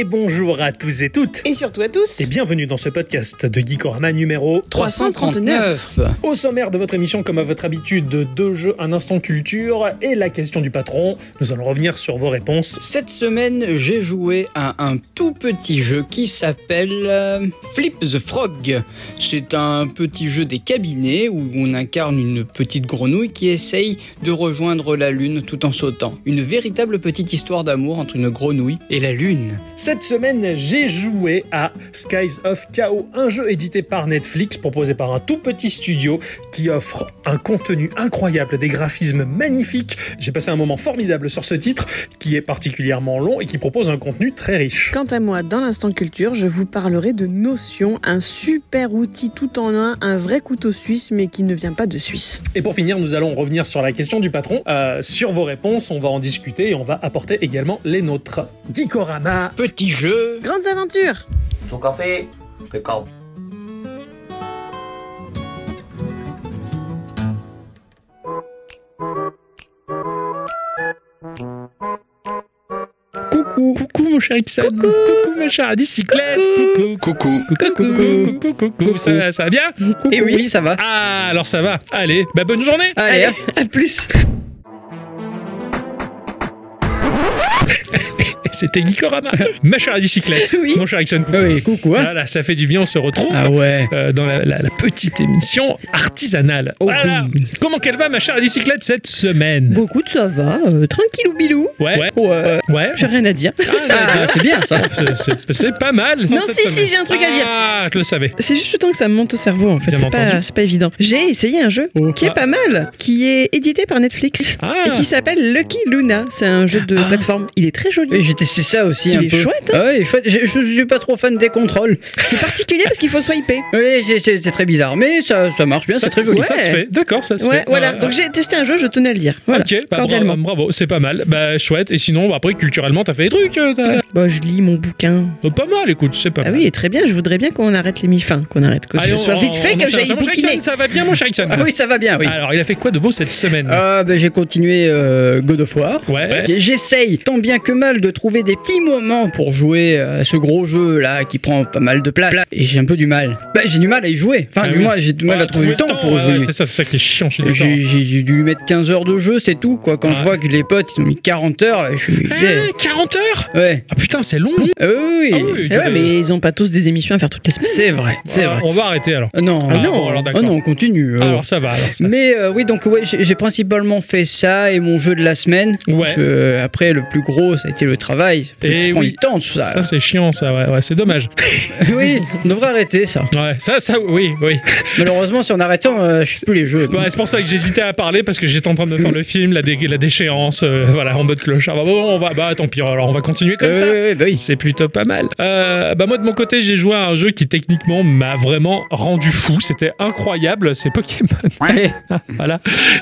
Et bonjour à tous et toutes. Et surtout à tous. Et bienvenue dans ce podcast de Geekorama numéro 339. Au sommaire de votre émission, comme à votre habitude, deux jeux, un instant culture et la question du patron. Nous allons revenir sur vos réponses. Cette semaine, j'ai joué à un tout petit jeu qui s'appelle euh, Flip the Frog. C'est un petit jeu des cabinets où on incarne une petite grenouille qui essaye de rejoindre la lune tout en sautant. Une véritable petite histoire d'amour entre une grenouille et la lune. Cette semaine, j'ai joué à Skies of Chaos, un jeu édité par Netflix, proposé par un tout petit studio qui offre un contenu incroyable, des graphismes magnifiques. J'ai passé un moment formidable sur ce titre, qui est particulièrement long et qui propose un contenu très riche. Quant à moi, dans l'instant culture, je vous parlerai de Notion, un super outil tout en un, un vrai couteau suisse, mais qui ne vient pas de Suisse. Et pour finir, nous allons revenir sur la question du patron. Euh, sur vos réponses, on va en discuter et on va apporter également les nôtres. Geekorama Petit jeu. Grandes aventures Ton café D'accord. Coucou, coucou mon cher Ixon. Coucou, ma chère bicyclette. Coucou. Coucou. Coucou, coucou, coucou, coucou. Ça, ça va bien? Et oui, ça va. Ah, alors ça va. Allez, bah bonne journée. Allez, à plus C'était Geekorama. ma chère bicyclette. Oui. Mon cher Ixon. Ah oui, coucou. Hein. Voilà, ça fait du bien, on se retrouve. Ah ouais. euh, dans la, la- la petite émission artisanale. Oh Voilà. oui. Comment qu'elle va, ma chère bicyclette, cette semaine? Beaucoup de ça va, euh, tranquillou bilou. Ouais, ouais, Ouais. ouais. J'ai rien à dire. Ah, c'est bien ça. C'est- pas mal. Non, si, si, j'ai un truc à dire. Ah, je le savais. C'est juste le temps que ça me monte au cerveau en fait, c'est pas, évident. J'ai essayé un jeu qui est Ah. pas mal, qui est édité par Netflix Ah. et qui s'appelle Lucky Luna. C'est un jeu de plateforme. Il est très joli. Testé ça aussi Il un est peu. chouette, hein Ah ouais, chouette. Je, je suis pas trop fan des contrôles. C'est particulier parce qu'il faut swiper. Oui, c'est- c'est c'est très bizarre, mais ça, ça marche bien, c'est très joli. ça se fait. D'accord, ça se Ouais, fait. voilà. Euh, Donc j'ai testé un jeu, je tenais à le dire. Voilà. Ok, bah, cordialement. bravo, bravo, c'est pas mal. Bah chouette. Et sinon, bah, après culturellement, t'as fait des trucs. euh, t'as- Bah, je lis mon bouquin. Oh, pas mal, écoute, c'est pas Ah mal. oui, très bien. Je voudrais bien qu'on arrête les mi-fins, qu'on arrête, que Allez, ce on- soit vite on- fait, on que enchaîne. j'aille Mon bouquiner. Ça va bien, mon cher Ixon Ah oui, ça va bien, oui. Alors, il a fait quoi de beau cette semaine? Ah, bah, j'ai continué euh, God of War. Ouais. J'essaye tant bien que mal de trouver des petits moments pour jouer à ce gros jeu là qui prend pas mal de place. Et j'ai un peu du mal. Bah, j'ai du mal à y jouer. Enfin, Ah du oui. moins, j'ai du mal à trouver le temps pour jouer. C'est ça, c'est ça qui est chiant. J'ai dû mettre 15 heures de jeu, c'est tout quoi. Quand je vois que les potes ils ont mis 40 heures, je suis. Eh, 40 heures? Ouais. Ah putain, c'est long. Ah oui, Ah oui. oui, Eh tu ouais, mais ils ont pas tous des émissions à faire toutes les semaines. C'est vrai, c'est Ah, vrai. On va arrêter alors. Ah non, Ah, non, bon, alors, d'accord. Ah non, on continue. euh. Alors ça va. Alors, ça. Mais euh, oui, donc ouais, j'ai j'ai principalement fait ça et mon jeu de la semaine. Ouais. Parce que, euh, après, le plus gros, ça a été le travail. Et ça prend oui. du temps, ça. Ça, c'est chiant, ça. Ouais, ouais, c'est dommage. oui, on devrait arrêter ça. Ouais, ça, ça, oui, oui. Malheureusement, si on arrête ça, euh, je sais plus les jeux. Ouais, c'est pour ça que j'hésitais à parler parce que j'étais en train de faire le film, la, dé- la déchéance, euh, voilà, en mode clochard. Bah, bon, on va, bah tant pis. Alors on va continuer comme Euh, ça. ouais, bah oui. C'est plutôt pas mal. Euh, bah moi de mon côté j'ai joué à un jeu qui techniquement m'a vraiment rendu fou. C'était incroyable. C'est Pokémon. Ouais. voilà.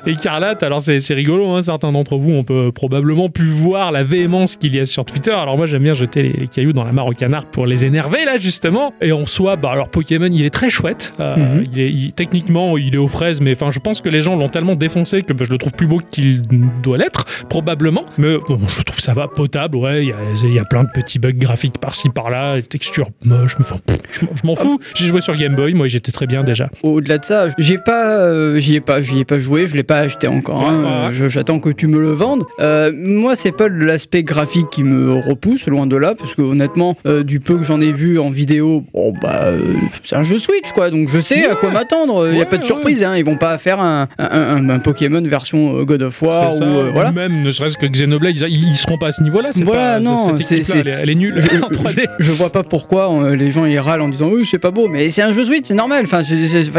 Écarlate. Alors c'est rigolo. Hein, certains d'entre vous on peut probablement pu voir la véhémence qu'il y a sur Twitter. Alors moi j'aime bien jeter les, les cailloux dans la mare au canard pour les énerver là justement. Et en soi bah alors Pokémon il est très chouette. Euh, Mhm. il est il- techniquement il est aux fraises mais enfin je pense que les gens l'ont tellement défoncé que bah, je le trouve plus beau qu'il doit l'être probablement. Mais bon je trouve ça va potable. Ouais il y a, il y a plein de petits bugs graphiques par-ci par-là, textures moches. Enfin, je m'en- je m'en fous. J'ai joué sur Game Boy. Moi j'étais très bien déjà. Au-delà de ça, j'ai pas, euh, j'y ai pas, j'y ai pas joué, je l'ai pas acheté encore. hein, Ouais, ouais. je- J'attends que tu me le vendes. Euh, moi, c'est pas l'aspect graphique qui me repousse, loin de là, parce que honnêtement, euh, du peu que j'en ai vu en vidéo, bon bah, euh, c'est un jeu Switch quoi, donc je sais à quoi m'attendre. Il y a Ouais, pas de ouais. surprise, hein, ils vont pas faire un, un, un- un Pokémon version euh, God of War ou euh, voilà. Même ne serait-ce que Xenoblade, ils, ils seront pas à ce niveau-là. C'est Voilà, pas, non, cette elle, est- elle est nulle Je- en 3D. Je, je vois pas pourquoi euh, les gens ils râlent en disant oui c'est pas beau mais c'est un jeu Switch c'est normal enfin,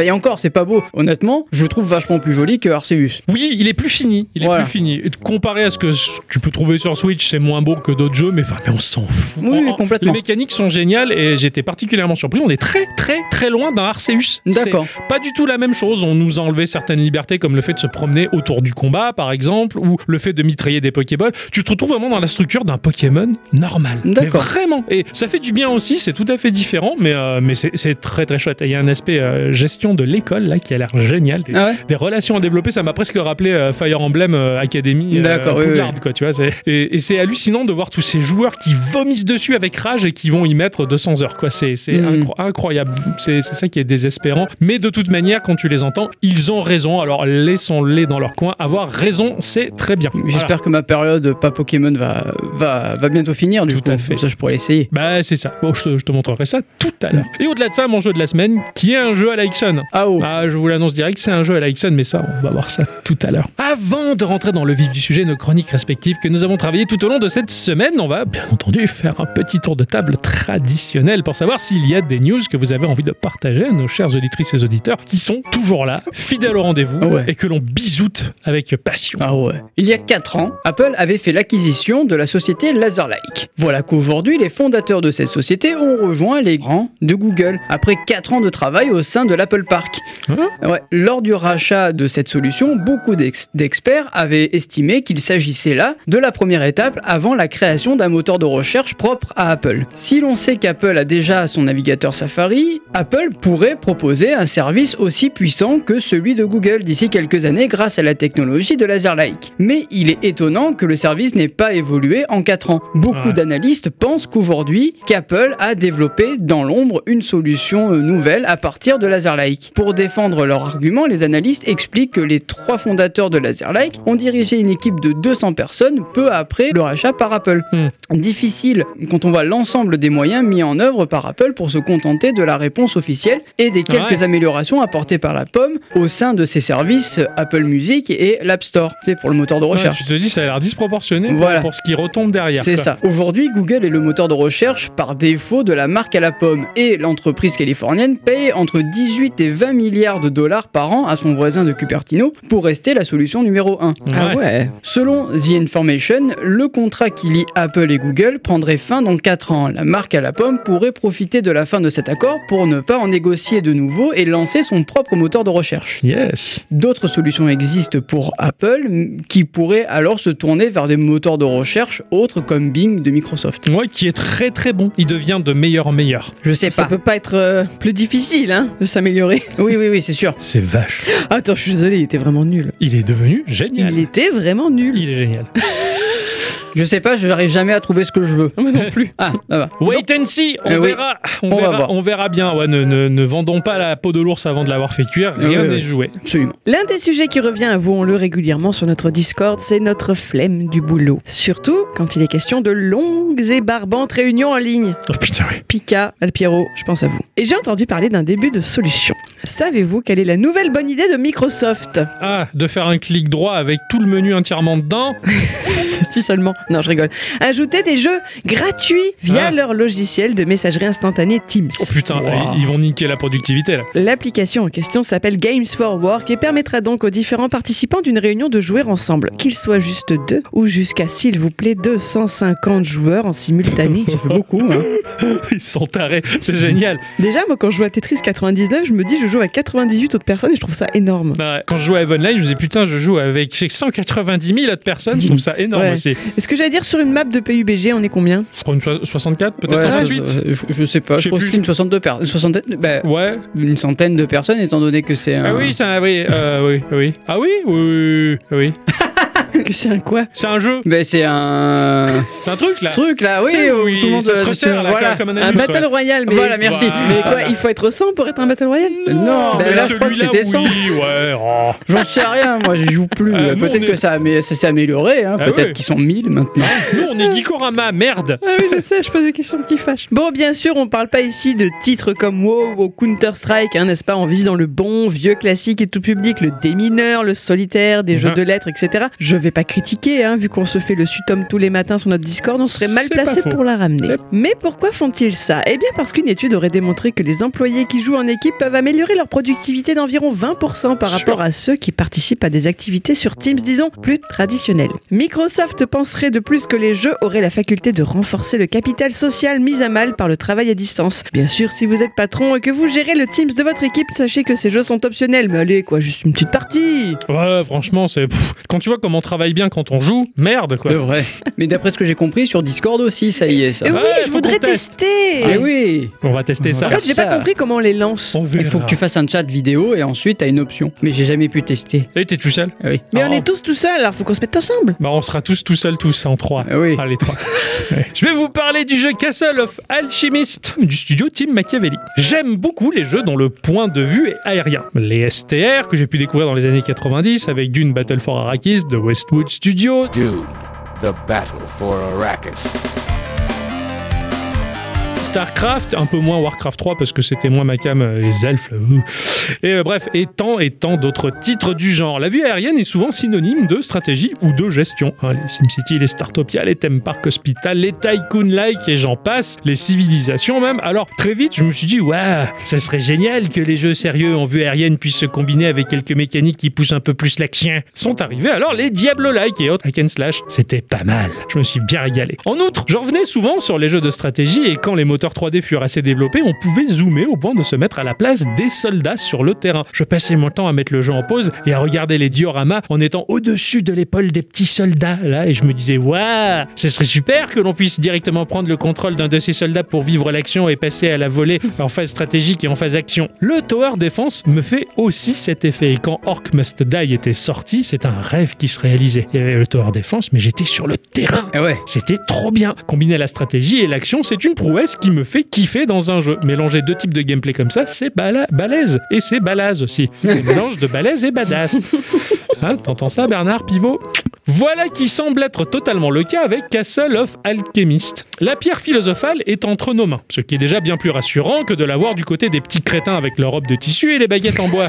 et encore c'est pas beau honnêtement je trouve vachement plus joli que Arceus Oui, il est plus fini. Il est plus fini. Comparé à ce que tu peux trouver sur Switch, c'est moins beau que d'autres jeux, mais enfin, mais on s'en fout. Oui, en- complètement. Les mécaniques sont géniales et j'étais particulièrement surpris. On est très, très, très loin d'un Arceus. D'accord. Pas du tout la même chose. On nous a enlevé certaines libertés, comme le fait de se promener autour du combat, par exemple, ou le fait de mitrailler des Pokéballs. Tu te retrouves vraiment dans la structure d'un Pokémon normal. D'accord. vraiment. Et ça fait du bien aussi. C'est tout à fait différent, mais, euh, mais c'est très, très chouette. Et il y a un aspect euh, gestion de l'école là qui a l'air génial. Des- ah ouais des relations à développer. Ça m'a presque rappelé euh, Fire Emblem Academy D'accord, oui, quoi, tu vois. et c'est hallucinant de voir voir tous ces joueurs qui vomissent dessus avec rage et qui vont y mettre 200 heures. Quoi, c'est incro- incroyable. C'est ça qui est désespérant. Mais de toute manière, quand tu les entends, ils ont raison. Alors laissons-les dans leur coin. Avoir raison, c'est très bien. Voilà. J'espère que ma période pas Pokémon va, va, va bientôt finir. Du Tout coup, à fait. Comme ça, je pourrais l'essayer. Bah c'est ça. Bon, je te, je te montrerai ça tout à l'heure. Et au-delà de ça, mon jeu de la semaine, qui est un jeu à la Ixon. Ah oh. Ah, je vous l'annonce direct, c'est un jeu à la Ixon, mais ça, on va voir ça tout à l'heure. Avant de rentrer dans le vif du sujet, nos chroniques respectives que nous avons travaillées tout au long de cette semaine, on va bien entendu faire un petit tour de table traditionnel pour savoir s'il y a des news que vous avez envie de partager à nos chères auditrices et auditeurs qui sont toujours là, fidèles au rendez-vous Ah ouais. et que l'on bisoute avec passion. Ah ouais. Il y a 4 ans, Apple avait fait l'acquisition de la société Laserlike. Voilà qu'aujourd'hui, les fondateurs de cette société ont rejoint les rangs de Google après 4 ans de travail au sein de l'Apple Park. Ouais, lors du rachat de cette solution, beaucoup d'ex- d'experts avaient estimé qu'il s'agissait là de la première étape avant la création d'un moteur de recherche propre à Apple. Si l'on sait qu'Apple a déjà son navigateur Safari, Apple pourrait proposer un service aussi puissant que celui de Google d'ici quelques années grâce à la technologie de Laserlike. Mais il est étonnant que le service n'ait pas évolué en 4 ans. Beaucoup Ouais. d'analystes pensent qu'aujourd'hui, qu'Apple a développé dans l'ombre une solution euh, nouvelle à partir de Laserlike. Pour défendre leur argument, les analystes expliquent que les trois fondateurs de Laserlike ont dirigé une équipe de 200 personnes peu après le rachat par Apple. Difficile quand on voit l'ensemble des moyens mis en œuvre par Apple pour se contenter de la réponse officielle et des quelques Ouais. améliorations apportées par la pomme au sein de ses services Apple Music et l'App Store, c'est pour le moteur de Ouais, recherche. tu te dis, ça a l'air disproportionné pour- Voilà. pour ce qui retombe derrière. C'est ça. Aujourd'hui, Google est le moteur de recherche par défaut de la marque à la pomme et l'entreprise californienne paye entre 18 et 20 milliards de dollars par an à son voisin de Cupertino pour rester la solution numéro 1. Ah ouais. Selon The Information, le contrat qui lie Apple et Google prendrait fin dans 4 ans. La marque à la pomme pourrait profiter de la fin de cet accord pour ne pas en négocier de nouveau et lancer son propre moteur de recherche. Yes. D'autres solutions existent pour Apple qui pourraient alors se tourner vers des moteurs de recherche autres comme Bing de Microsoft. Ouais, qui est très très bon. Il devient de meilleur en meilleur. Je sais Ça pas. peut pas être euh, plus difficile, hein, de s'améliorer. Oui, oui, oui, c'est sûr. C'est vache. Attends, je suis désolé, il était vraiment nul. Il est devenu génial. Il était vraiment nul. Il est génial. Je sais pas, je n'arrive jamais à trouver ce que je veux. Moi non plus. Ah, ça va. Wait and see, on Eh oui. verra, on, verra, on verra bien. Ouais, ne, ne- ne vendons pas la peau de l'ours avant de l'avoir fait cuire, rien oui, n'est oui. joué. Absolument. L'un des sujets qui revient, avouons-le régulièrement sur notre Discord, c'est notre flemme du boulot. Surtout quand il est question de longues et barbantes réunions en ligne. Oh putain, oui. Pika, Alpiero, je pense à vous. Et j'ai entendu parler d'un début de solution. Savez-vous quelle est la nouvelle bonne idée de Microsoft? Ah, de faire un clic droit avec tout le menu entièrement dedans? Si seulement. Non, je rigole. Ajouter des jeux gratuits via Ah. leur logiciel de messagerie instantanée Teams. Oh putain, Wow. ils- vont niquer la productivité là. L'application en question s'appelle Games for Work et permettra donc aux différents participants d'une réunion de jouer ensemble, qu'ils soient juste deux ou jusqu'à, s'il vous plaît, 250 joueurs en simultané. Ça fait beaucoup. Hein. Ils sont tarés, c'est génial. Déjà, moi, quand je joue à Tetris 99, je me dis, je joue avec 98 autres personnes et je trouve ça énorme. Ouais. Quand je joue à Evenline, je me disais putain, je joue avec 190 000 autres personnes, je trouve ça énorme Ouais. aussi. Est-ce que j'allais dire sur une map de PUBG, on est combien Je crois une so- 64, peut-être Ouais, 68 je, je- je sais pas, Je je, sais crois que plus. c'est une 62 per- soixantaine, bah, Ouais. une centaine de personnes étant donné que c'est un... Ah oui, c'est un, oui, euh, oui, oui. Ah oui, oui, oui, oui. Que c'est un quoi C'est un jeu, Bah, c'est un c'est un truc là. truc là, oui, où où tout le monde se resserre là, voilà. comme un Battle ouais. Royale, mais... Voilà, merci. Voilà. Mais quoi, il faut être 100 pour être un Battle Royale Non, mais là, je crois que celui-là, c'était 100. Oui, ouais. oh. J'en sais rien, moi j'y joue plus. Euh, Peut-être est- que ça, mais ça s'est amélioré, hein. Ah peut-être qu'ils sont 1000 maintenant. Nous, on est Geekorama, merde. Ah oui, je sais, je pose des questions qui fâchent. Bon, bien sûr, on parle pas ici de titres comme WoW ou Counter-Strike, hein, n'est-ce pas? On vise dans le bon, vieux classique et tout public, le démineur, le solitaire, des jeux Mhm. de lettres, etc. Je vais pas critiquer, hein, vu qu'on se fait le sutom tous les matins sur notre Discord, on serait mal placé pour la ramener. Yep. Mais pourquoi font-ils ça? Eh bien parce qu'une étude aurait démontré que les employés qui jouent en équipe peuvent améliorer leur productivité d'environ 20% par rapport à ceux qui participent à des activités sur Teams, disons, plus traditionnelles. Microsoft penserait de plus que les jeux auraient la faculté de renforcer le capital social mis à mal par le travail à distance. Bien sûr, si vous êtes patron et que vous gérez le Teams de votre équipe, sachez que ces jeux sont optionnels, mais allez, quoi, juste une petite partie? Ouais, franchement, c'est. Quand tu vois comment travaille travaille bien quand on joue, merde quoi. C'est vrai. Mais d'après ce que j'ai compris, sur Discord aussi, ça y est, ça. Eh oui, Ouais, je voudrais tester. Eh oui On va tester ça. En fait, j'ai pas compris comment on les lance. On Il faut que tu fasses un chat vidéo et ensuite t'as une option. Mais j'ai jamais pu tester. Et t'es tout seul Ah oui. Mais Oh. on est tous tout seuls, alors faut qu'on se mette ensemble. Bah on sera tous tout seuls tous en trois. Ah oui. Allez trois. Ouais. Je vais vous parler du jeu Castle of Alchemist du studio Team Machiavelli. J'aime beaucoup les jeux dont le point de vue est aérien. Les STR que j'ai pu découvrir dans les années 90 avec Dune Battle for Arrakis de Westwood Studio, Dude, the battle for Arrakis. StarCraft, un peu moins Warcraft 3 parce que c'était moins ma cam, euh, les elfes. Et euh, bref, et tant et tant d'autres titres du genre. La vue aérienne est souvent synonyme de stratégie ou de gestion. hein. les SimCity, les Startopia, les Theme Park Hospital, les Tycoon-like et j'en passe, les civilisations même. Alors très vite, je me suis dit, waouh, ça serait génial que les jeux sérieux en vue aérienne puissent se combiner avec quelques mécaniques qui poussent un peu plus l'action. Sont arrivés alors les Diablo-like et autres hack and slash. C'était pas mal. Je me suis bien régalé. En outre, je revenais souvent sur les jeux de stratégie et quand les moteurs 3D furent assez développés, on pouvait zoomer au point de se mettre à la place des soldats sur le terrain. Je passais mon temps à mettre le jeu en pause et à regarder les dioramas en étant au-dessus de l'épaule des petits soldats là et je me disais waouh, ce serait super que l'on puisse directement prendre le contrôle d'un de ces soldats pour vivre l'action et passer à la volée en phase stratégique et en phase action. Le Tower Defense me fait aussi cet effet et quand Orc Must Die était sorti, c'est un rêve qui se réalisait. Il y avait le Tower Defense mais j'étais sur le terrain. Ah ouais. C'était trop bien. Combiner la stratégie et l'action, c'est une prouesse qui me fait kiffer dans un jeu. Mélanger deux types de gameplay comme ça, c'est bala- balèze. Et c'est balaz aussi. C'est mélange de balèze et badass. Hein, T'entends ça, Bernard Pivot? Voilà qui semble être totalement le cas avec Castle of Alchemist. La pierre philosophale est entre nos mains, ce qui est déjà bien plus rassurant que de l'avoir du côté des petits crétins avec leur robe de tissu et les baguettes en bois.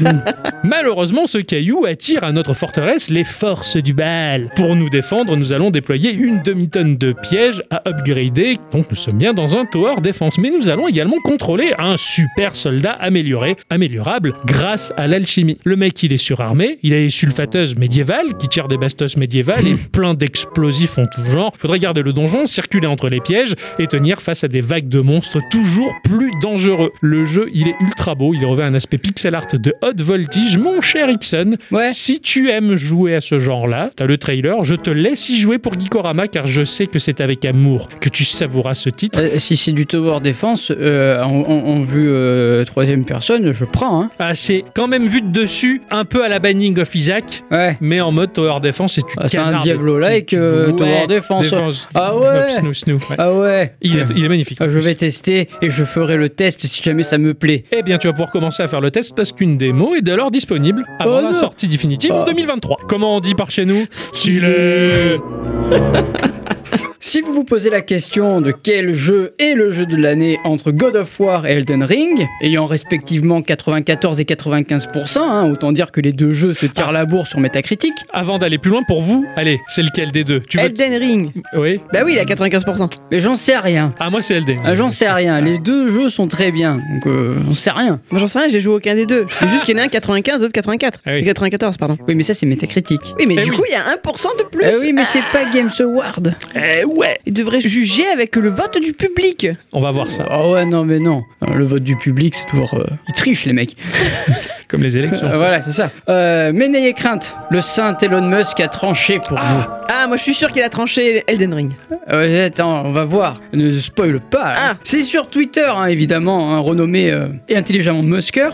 Malheureusement, ce caillou attire à notre forteresse les forces du bal. Pour nous défendre, nous allons déployer une demi-tonne de pièges à upgrader, donc nous sommes bien dans un tower défense. Mais nous allons également contrôler un super soldat amélioré, améliorable grâce à l'alchimie. Le mec, il est surarmé, il a les sulfateuses médiévales qui tirent des bastos médiévales et plein d'explosifs en tout genre. Faudrait garder le donjon, circuler entre les pièges et tenir face à des vagues de monstres toujours plus dangereux. Le jeu, il est ultra beau, il revêt un aspect pixel art de haute voltige. Mon cher Ixon, Ouais. si tu aimes jouer à ce genre-là, t'as le trailer, je te laisse y jouer pour Geekorama car je sais que c'est avec amour que tu savouras ce titre. Euh, si c'est du Tower Defense euh, en, en- en vue euh, troisième personne, je prends. Hein. Ah, c'est quand même vu de dessus, un peu à la Binding of Isaac, Ouais. mais en mode Tower Defense et tu Ah, c'est un. Diablo-like, euh, ouais, Tower. Ah ouais. Snoo, snoo, ouais. Ah ouais. Il, est, il est magnifique. Ah, je vais tester et je ferai le test si jamais ça me plaît. Eh bien, tu vas pouvoir commencer à faire le test parce qu'une démo est alors disponible avant Oh la sortie définitive en Ah. 2023. Comment on dit par chez nous? Stylé Si vous vous posez la question de quel jeu est le jeu de l'année entre God of War et Elden Ring, ayant respectivement 94 et 95%, hein, autant dire que les deux jeux se tirent la bourre sur Metacritic, Avant d'aller plus loin, pour vous, allez, c'est lequel des deux? Tu veux Elden Ring. Oui. Bah oui, il a 95%. mais j'en sais rien. Ah, moi, c'est Elden. Ah, J'en sais rien. Les deux jeux sont très bien, donc euh, j'en sais rien. Moi j'en sais rien, j'ai joué aucun des deux. Sais juste qu'il y en a un 95, l'autre 84. Ah oui. Et 94, pardon. Oui, mais ça c'est Metacritic. Oui, mais Eh du oui. coup, il y a 1% de plus. Eh oui, mais c'est pas Games Award. Eh ouais Il devrait juger avec le vote du public. On va voir ça. Ah ouais, non, mais non. Le vote du public, c'est toujours. euh, ils trichent, les mecs. Comme les élections. Euh, ça. voilà, c'est ça. Euh, mais n'ayez crainte, le saint Elon Musk a tranché pour vous. Ah, moi je suis sûr qu'il a tranché Elden Ring. Euh, attends, on va voir. Ne spoil pas. hein. Ah. C'est sur Twitter, hein, évidemment, hein, renommé euh, et intelligemment Musker.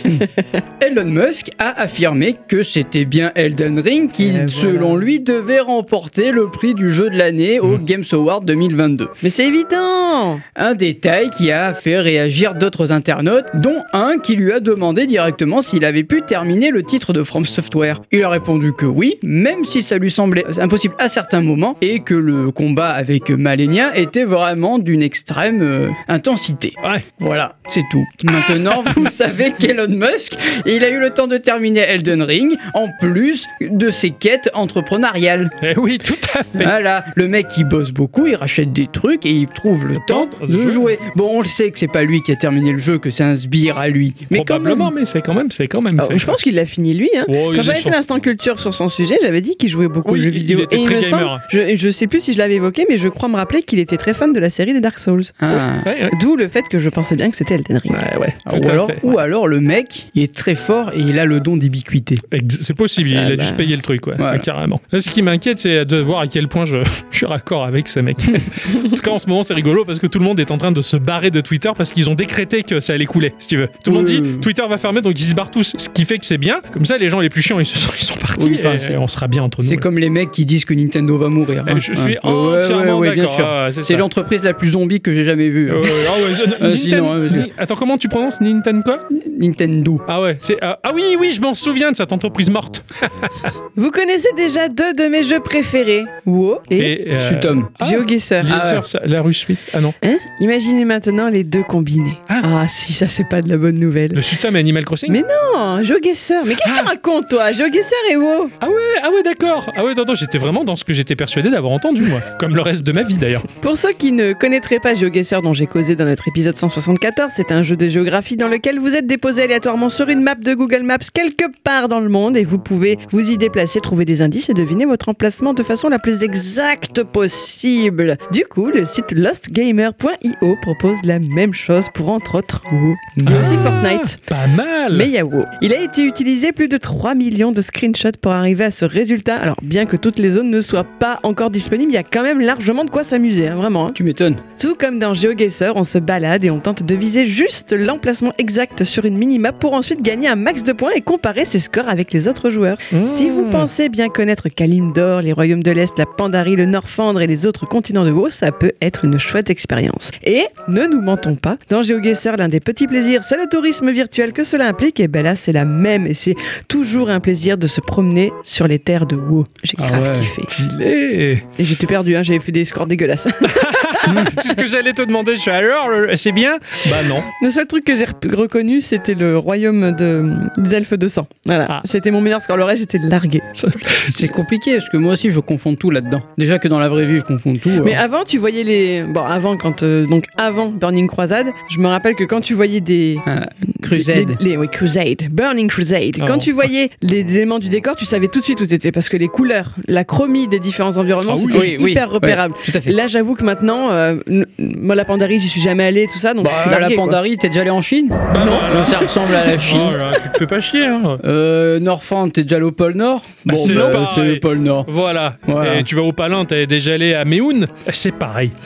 Elon Musk a affirmé que c'était bien Elden Ring qui, selon lui, devait remporter le prix du jeu de l'année au Mmh. Games Award 2022. Mais c'est évident Un détail qui a fait réagir d'autres internautes, dont un qui lui a demandé directement s'il avait pu terminer le titre de From Software. Il a répondu que oui, même si ça lui semblait impossible à certains moments, et que le combat avec Malenia était vraiment d'une extrême euh, intensité. Ouais. Voilà, c'est tout. Maintenant, vous savez qu'Elon Musk, il a eu le temps de terminer Elden Ring, en plus de ses quêtes entrepreneuriales. Eh oui, tout à fait. Voilà, le mec il bosse beaucoup, il rachète des trucs et il trouve le temps de de jouer. jouer. Bon, on le sait que c'est pas lui qui a terminé le jeu, que c'est un sbire à lui. Mais quand Probablement, même. mais c'est quand même, c'est quand même fait. je pense qu'il l'a fini lui. Hein. Oh, Quand j'avais fait l'instant culture sur son sujet, j'avais dit qu'il jouait beaucoup Oui, aux jeux vidéo. Et il me semble, je, je sais plus si je l'avais évoqué, mais je crois me rappeler qu'il était très fan de la série des Dark Souls. Ah. Ouais, ouais. D'où le fait que je pensais bien que c'était Elden Ring. Ouais, Ah, ou, alors, fait. ou alors le mec, il est très fort et il a le don d'ubiquité. C'est possible, il a dû se payer le truc, ouais, Voilà. Ouais, carrément. Là, ce qui m'inquiète, c'est de voir à quel point je, je suis raccord avec ce mec. en tout cas, en ce moment, c'est rigolo parce que tout le monde est en train de se barrer de Twitter parce qu'ils ont décrété que ça allait couler, si tu veux. Tout le monde dit oui, oui. Twitter va fermer, donc ils se barrent tous. Ce qui fait que c'est bien. Comme ça, les gens les plus chiants, ils, se sont, ils sont partis Oui, enfin, et, on sera bien entre nous. C'est comme les mecs qui disent que Nintendo va mourir. Eh, hein. je suis entièrement ouais, ouais, bien d'accord. sûr. Ah, c'est l'entreprise la plus zombie que j'ai jamais vue. Euh, ah ouais, euh, Euh, Ninten- sinon, hein, Attends, comment tu prononces Nintendo? Quoi Nintendo. Ah ouais, c'est ah ah oui oui, je m'en souviens de cette entreprise morte. Vous connaissez déjà deux de mes jeux préférés, WoW et, euh, Sutom. ah, GeoGuessr. les Ah ouais. la rue suite. Ah non, Hein Imaginez maintenant les deux combinés. Ah. Ah, si ça c'est pas de la bonne nouvelle. le Sutom et Animal Crossing. Mais non, GeoGuessr. Mais qu'est-ce que tu racontes toi GeoGuessr et WoW Ah ouais, ah ouais, d'accord. Ah ouais, non, non, j'étais vraiment dans ce que j'étais persuadé d'avoir entendu, moi. Comme le reste de ma vie, d'ailleurs. Pour ceux qui ne connaîtraient pas GeoGuessr dont j'ai causé dans notre épisode 174, c'est un jeu de géographie dans lequel vous êtes déposé aléatoirement sur une map de Google Maps quelque part dans le monde et vous pouvez vous y déplacer, trouver des indices et deviner votre emplacement de façon la plus exacte possible. Du coup, le site lostgamer.io propose la même chose pour entre autres WoW. Il y a aussi Fortnite. Pas mal. Mais il y a WoW. Il a été utilisé plus de 3 millions de screenshots pour arriver à ce résultat. Alors, bien que toutes les zones ne soient pas encore disponibles, il y a quand même largement de quoi s'amuser, hein, vraiment. hein. Tu m'étonnes. Tout comme dans GeoGuessr, on se balade et on tente de viser juste l'emplacement exact sur une minimap pour ensuite gagner un max de points et comparer ses scores avec les autres joueurs. Mmh. Si vous pensez bien connaître Kalimdor, les royaumes de l'Est, la Pandarie, le Norfandre et les autres continents de WoW, ça peut être une chouette expérience. Et ne nous mentons pas, dans GeoGuessr, l'un des petits plaisirs, c'est le tourisme virtuel que cela implique. Et ben là, c'est la même et c'est toujours un plaisir de se promener sur les terres de WoW. J'ai Ah grave ouais, kiffé. Et j'étais perdu, hein, j'avais fait des scores dégueulasses. C'est ce que j'allais te demander. Je suis alors, c'est bien? Bah non. Le seul truc que j'ai reconnu, c'était le royaume de, des elfes de sang. Voilà, Ah. c'était mon meilleur score. Le reste, j'étais largué. C'est compliqué parce que moi aussi je confonds tout là-dedans. Déjà que dans la vraie vie je confonds tout. Mais euh, avant, tu voyais les. Bon, avant, quand. euh, donc, avant Burning Crusade, je me rappelle que quand tu voyais des. ah, Crusade. Les, les- oui, Crusade. Burning Crusade. Oh. Quand tu voyais les éléments du décor, tu savais tout de suite où t'étais parce que les couleurs, la chromie des différents environnements, Ah oui. c'était Oui, oui, hyper ouais, repérable. tout à fait. Là, j'avoue que maintenant, euh, moi, la Pandarie, j'y suis jamais allé, tout ça, donc je suis Bah, la largué, quoi. Pandarie, t'es déjà allé en Chine? Bah non. Ça ressemble à la Chine. Oh là, tu te fais pas chier, hein. Euh, Norfand, t'es déjà allé au pôle Nord? Bah, c'est bah, c'est le pôle Nord. Voilà. Voilà. Et tu vas au Palin, t'es déjà allé à Meun C'est pareil.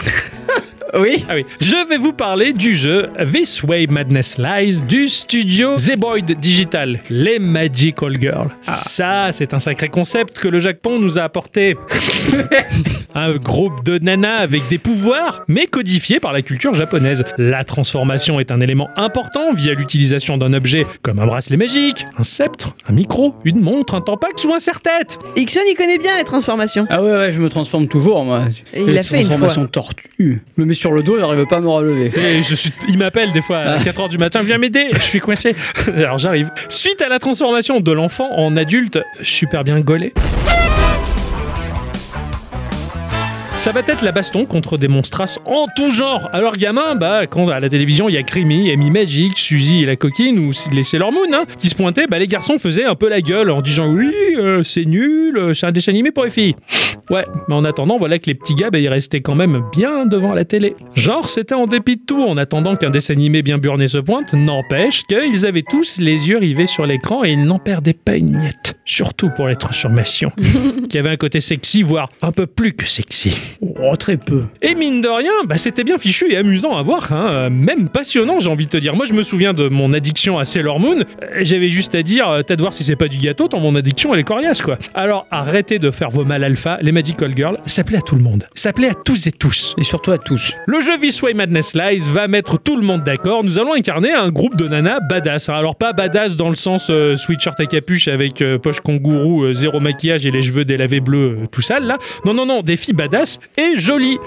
Oui Ah oui. Je vais vous parler du jeu This Way Madness Lies du studio Zeboyd Digital, les Magical Girls. Ça, c'est un sacré concept que le Japon nous a apporté. un groupe de nanas avec des pouvoirs, mais codifiés par la culture japonaise. La transformation est un élément important via l'utilisation d'un objet comme un bracelet magique, un sceptre, un micro, une montre, un tampax ou un serre-tête. Ixon, il connaît bien les transformations. Ah ouais, ouais, je me transforme toujours, moi. Et il Les l'a fait une fois. tortue. Me mets sur le dos, j'arrive pas à me relever. Et je suis, il m'appelle des fois à Ah. 4h du matin, viens m'aider, je suis coincé. Alors j'arrive. Suite à la transformation de l'enfant en adulte, super bien gaulé. Ça va être la baston contre des monstras en tout genre. Alors gamin, bah quand à la télévision il y a Creamy, Amy Magic, Suzy et la coquine ou les Sailor Moon hein, qui se pointaient, bah les garçons faisaient un peu la gueule en disant oui euh, c'est nul, euh, c'est un dessin animé pour les filles. Ouais, mais en attendant, voilà que les petits gars, bah, ils restaient quand même bien devant la télé. Genre, c'était en dépit de tout, en attendant qu'un dessin animé bien burné se pointe, n'empêche qu'ils avaient tous les yeux rivés sur l'écran et ils n'en perdaient pas une miette. Surtout pour les transformations, qui avaient un côté sexy, voire un peu plus que sexy. Oh, très peu. Et mine de rien, bah, c'était bien fichu et amusant à voir, hein, même passionnant, j'ai envie de te dire. Moi, je me souviens de mon addiction à Sailor Moon. Euh, J'avais juste à dire, euh, t'as de voir si c'est pas du gâteau, tant mon addiction, elle est coriace, quoi. Alors, arrêtez de faire vos mal alpha. Les Magical Girls, ça plaît à tout le monde. Ça plaît à tous et tous. Et surtout à tous. Le jeu This Way Madness Lies va mettre tout le monde d'accord. Nous allons incarner un groupe de nanas badass. Alors pas badass dans le sens euh, sweatshirt à capuche avec euh, poche kangourou, euh, zéro maquillage et les cheveux délavés bleus tout sale là. Non non non, des filles badass et jolies.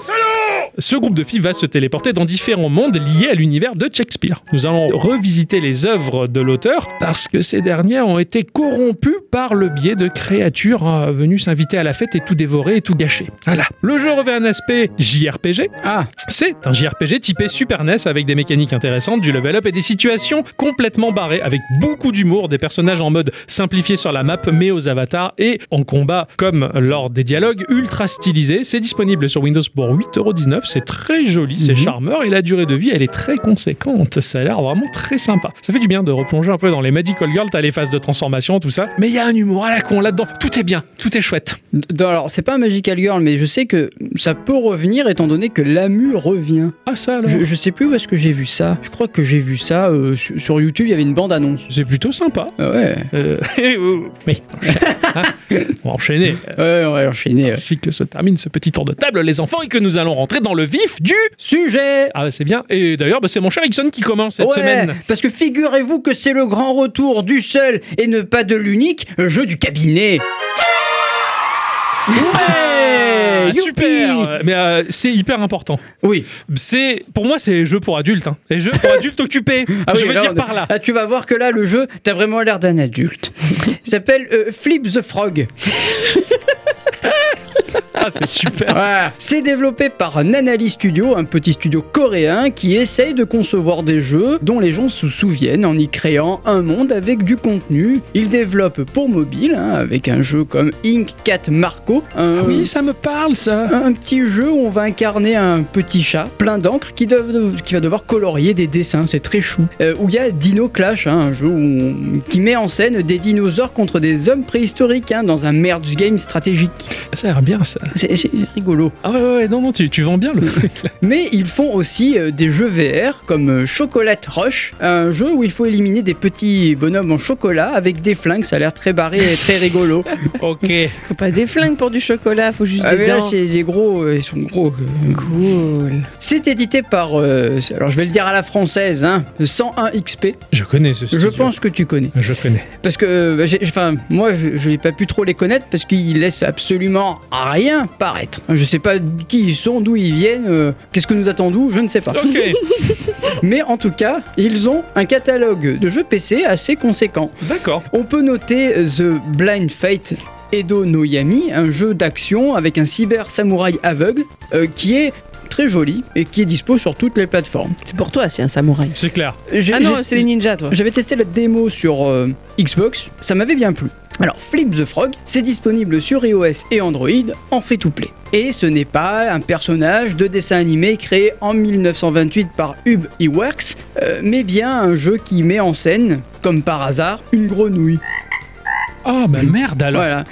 Ce groupe de filles va se téléporter dans différents mondes liés à l'univers de Shakespeare. Nous allons revisiter les œuvres de l'auteur parce que ces dernières ont été corrompues par le biais de créatures euh, venues s'inviter à la fête et tout dévorer et tout gâcher. Voilà. Le jeu revêt un aspect JRPG, Ah, c'est un JRPG typé Super NES avec des mécaniques intéressantes, du level up et des situations complètement barrées avec beaucoup d'humour, des personnages en mode simplifié sur la map mais aux avatars et en combat comme lors des dialogues ultra stylisés. C'est disponible sur Windows pour 8,19€, c'est très joli, c'est charmeur et la durée de vie elle est très conséquente. Ça a l'air vraiment très sympa. Ça fait du bien de replonger un peu dans les Magical Girl, t'as les phases de transformation, tout ça. Mais il y a un humour à la con là-dedans. Tout est bien, tout est chouette. alors c'est pas un Magical Girl, mais je sais que ça peut revenir étant donné que Lamu revient. Ah ça alors Je, je sais plus où est-ce que j'ai vu ça. Je crois que j'ai vu ça euh, sur, sur YouTube. Il y avait une bande annonce. C'est plutôt sympa. Ah ouais. Euh, oui, on va enchaîner. Ouais, on va enchaîner. ouais. Ainsi que se termine ce petit tour de table, les enfants, et que nous allons rentrer dans le vif du. Sujet. Ah, c'est bien. Et d'ailleurs, bah, c'est mon cher Ixon qui commence cette Ouais, semaine. parce que figurez-vous que c'est le grand retour du seul et ne pas de l'unique jeu du cabinet. Ouais, Ah, youpi super Mais euh, c'est hyper important. Oui. C'est pour moi, c'est jeux pour adultes. Hein. Les jeux pour adultes occupés. Ah Je oui, veux dire par là. Ah, tu vas voir que là, le jeu, t'as vraiment l'air d'un adulte. Il s'appelle euh, Flip the Frog. Ah, c'est super. C'est développé par Nanali Studio, un petit studio coréen qui essaye de concevoir des jeux dont les gens se souviennent en y créant un monde avec du contenu. Il développe pour mobile, hein, avec un jeu comme Ink Cat Marco. Un, Ah oui, ça me parle, ça. un petit jeu où on va incarner un petit chat plein d'encre qui, va devoir colorier des dessins, c'est très chou. Euh, où il y a Dino Clash, hein, un jeu où on- qui met en scène des dinosaures contre des hommes préhistoriques hein, dans un merge game stratégique. Ça a l'air bien, ça. C'est rigolo. Ah ouais, ouais, ouais, non, non, tu, tu vends bien le truc, là. Mais ils font aussi euh, des jeux VR comme euh, Chocolate Rush, un jeu où il faut éliminer des petits bonhommes en chocolat avec des flingues, ça a l'air très barré et très rigolo. Ok. Faut pas des flingues pour du chocolat, faut juste Ah, des mais là, dents. c'est des gros, euh, ils sont gros. Cool. C'est édité par, euh, alors je vais le dire à la française, hein, 101 XP. Je connais ce Je studio. pense que tu connais. Je connais. Parce que, euh, bah, enfin, moi, je je n'ai pas pu trop les connaître parce qu'ils laissent absolument rien paraître. Je sais pas qui ils sont, d'où ils viennent, euh, qu'est-ce que nous attendons, je ne sais pas. Ok. Mais en tout cas, ils ont un catalogue de jeux PC assez conséquent. D'accord. On peut noter The Blind Fate Edo no Yami, un jeu d'action avec un cyber samouraï aveugle euh, qui est très joli et qui est dispo sur toutes les plateformes. C'est pour toi, c'est un samouraï. C'est clair. J'ai- Ah non, c'est les ninjas, toi. J'avais testé la démo sur euh, Xbox, ça m'avait bien plu. Alors, Flip the Frog, c'est disponible sur iOS et Android en free-to-play. Et ce n'est pas un personnage de dessin animé créé en 1928 par Hub Iwerks, euh, mais bien un jeu qui met en scène, comme par hasard, une grenouille. Ah, bah merde alors. Voilà.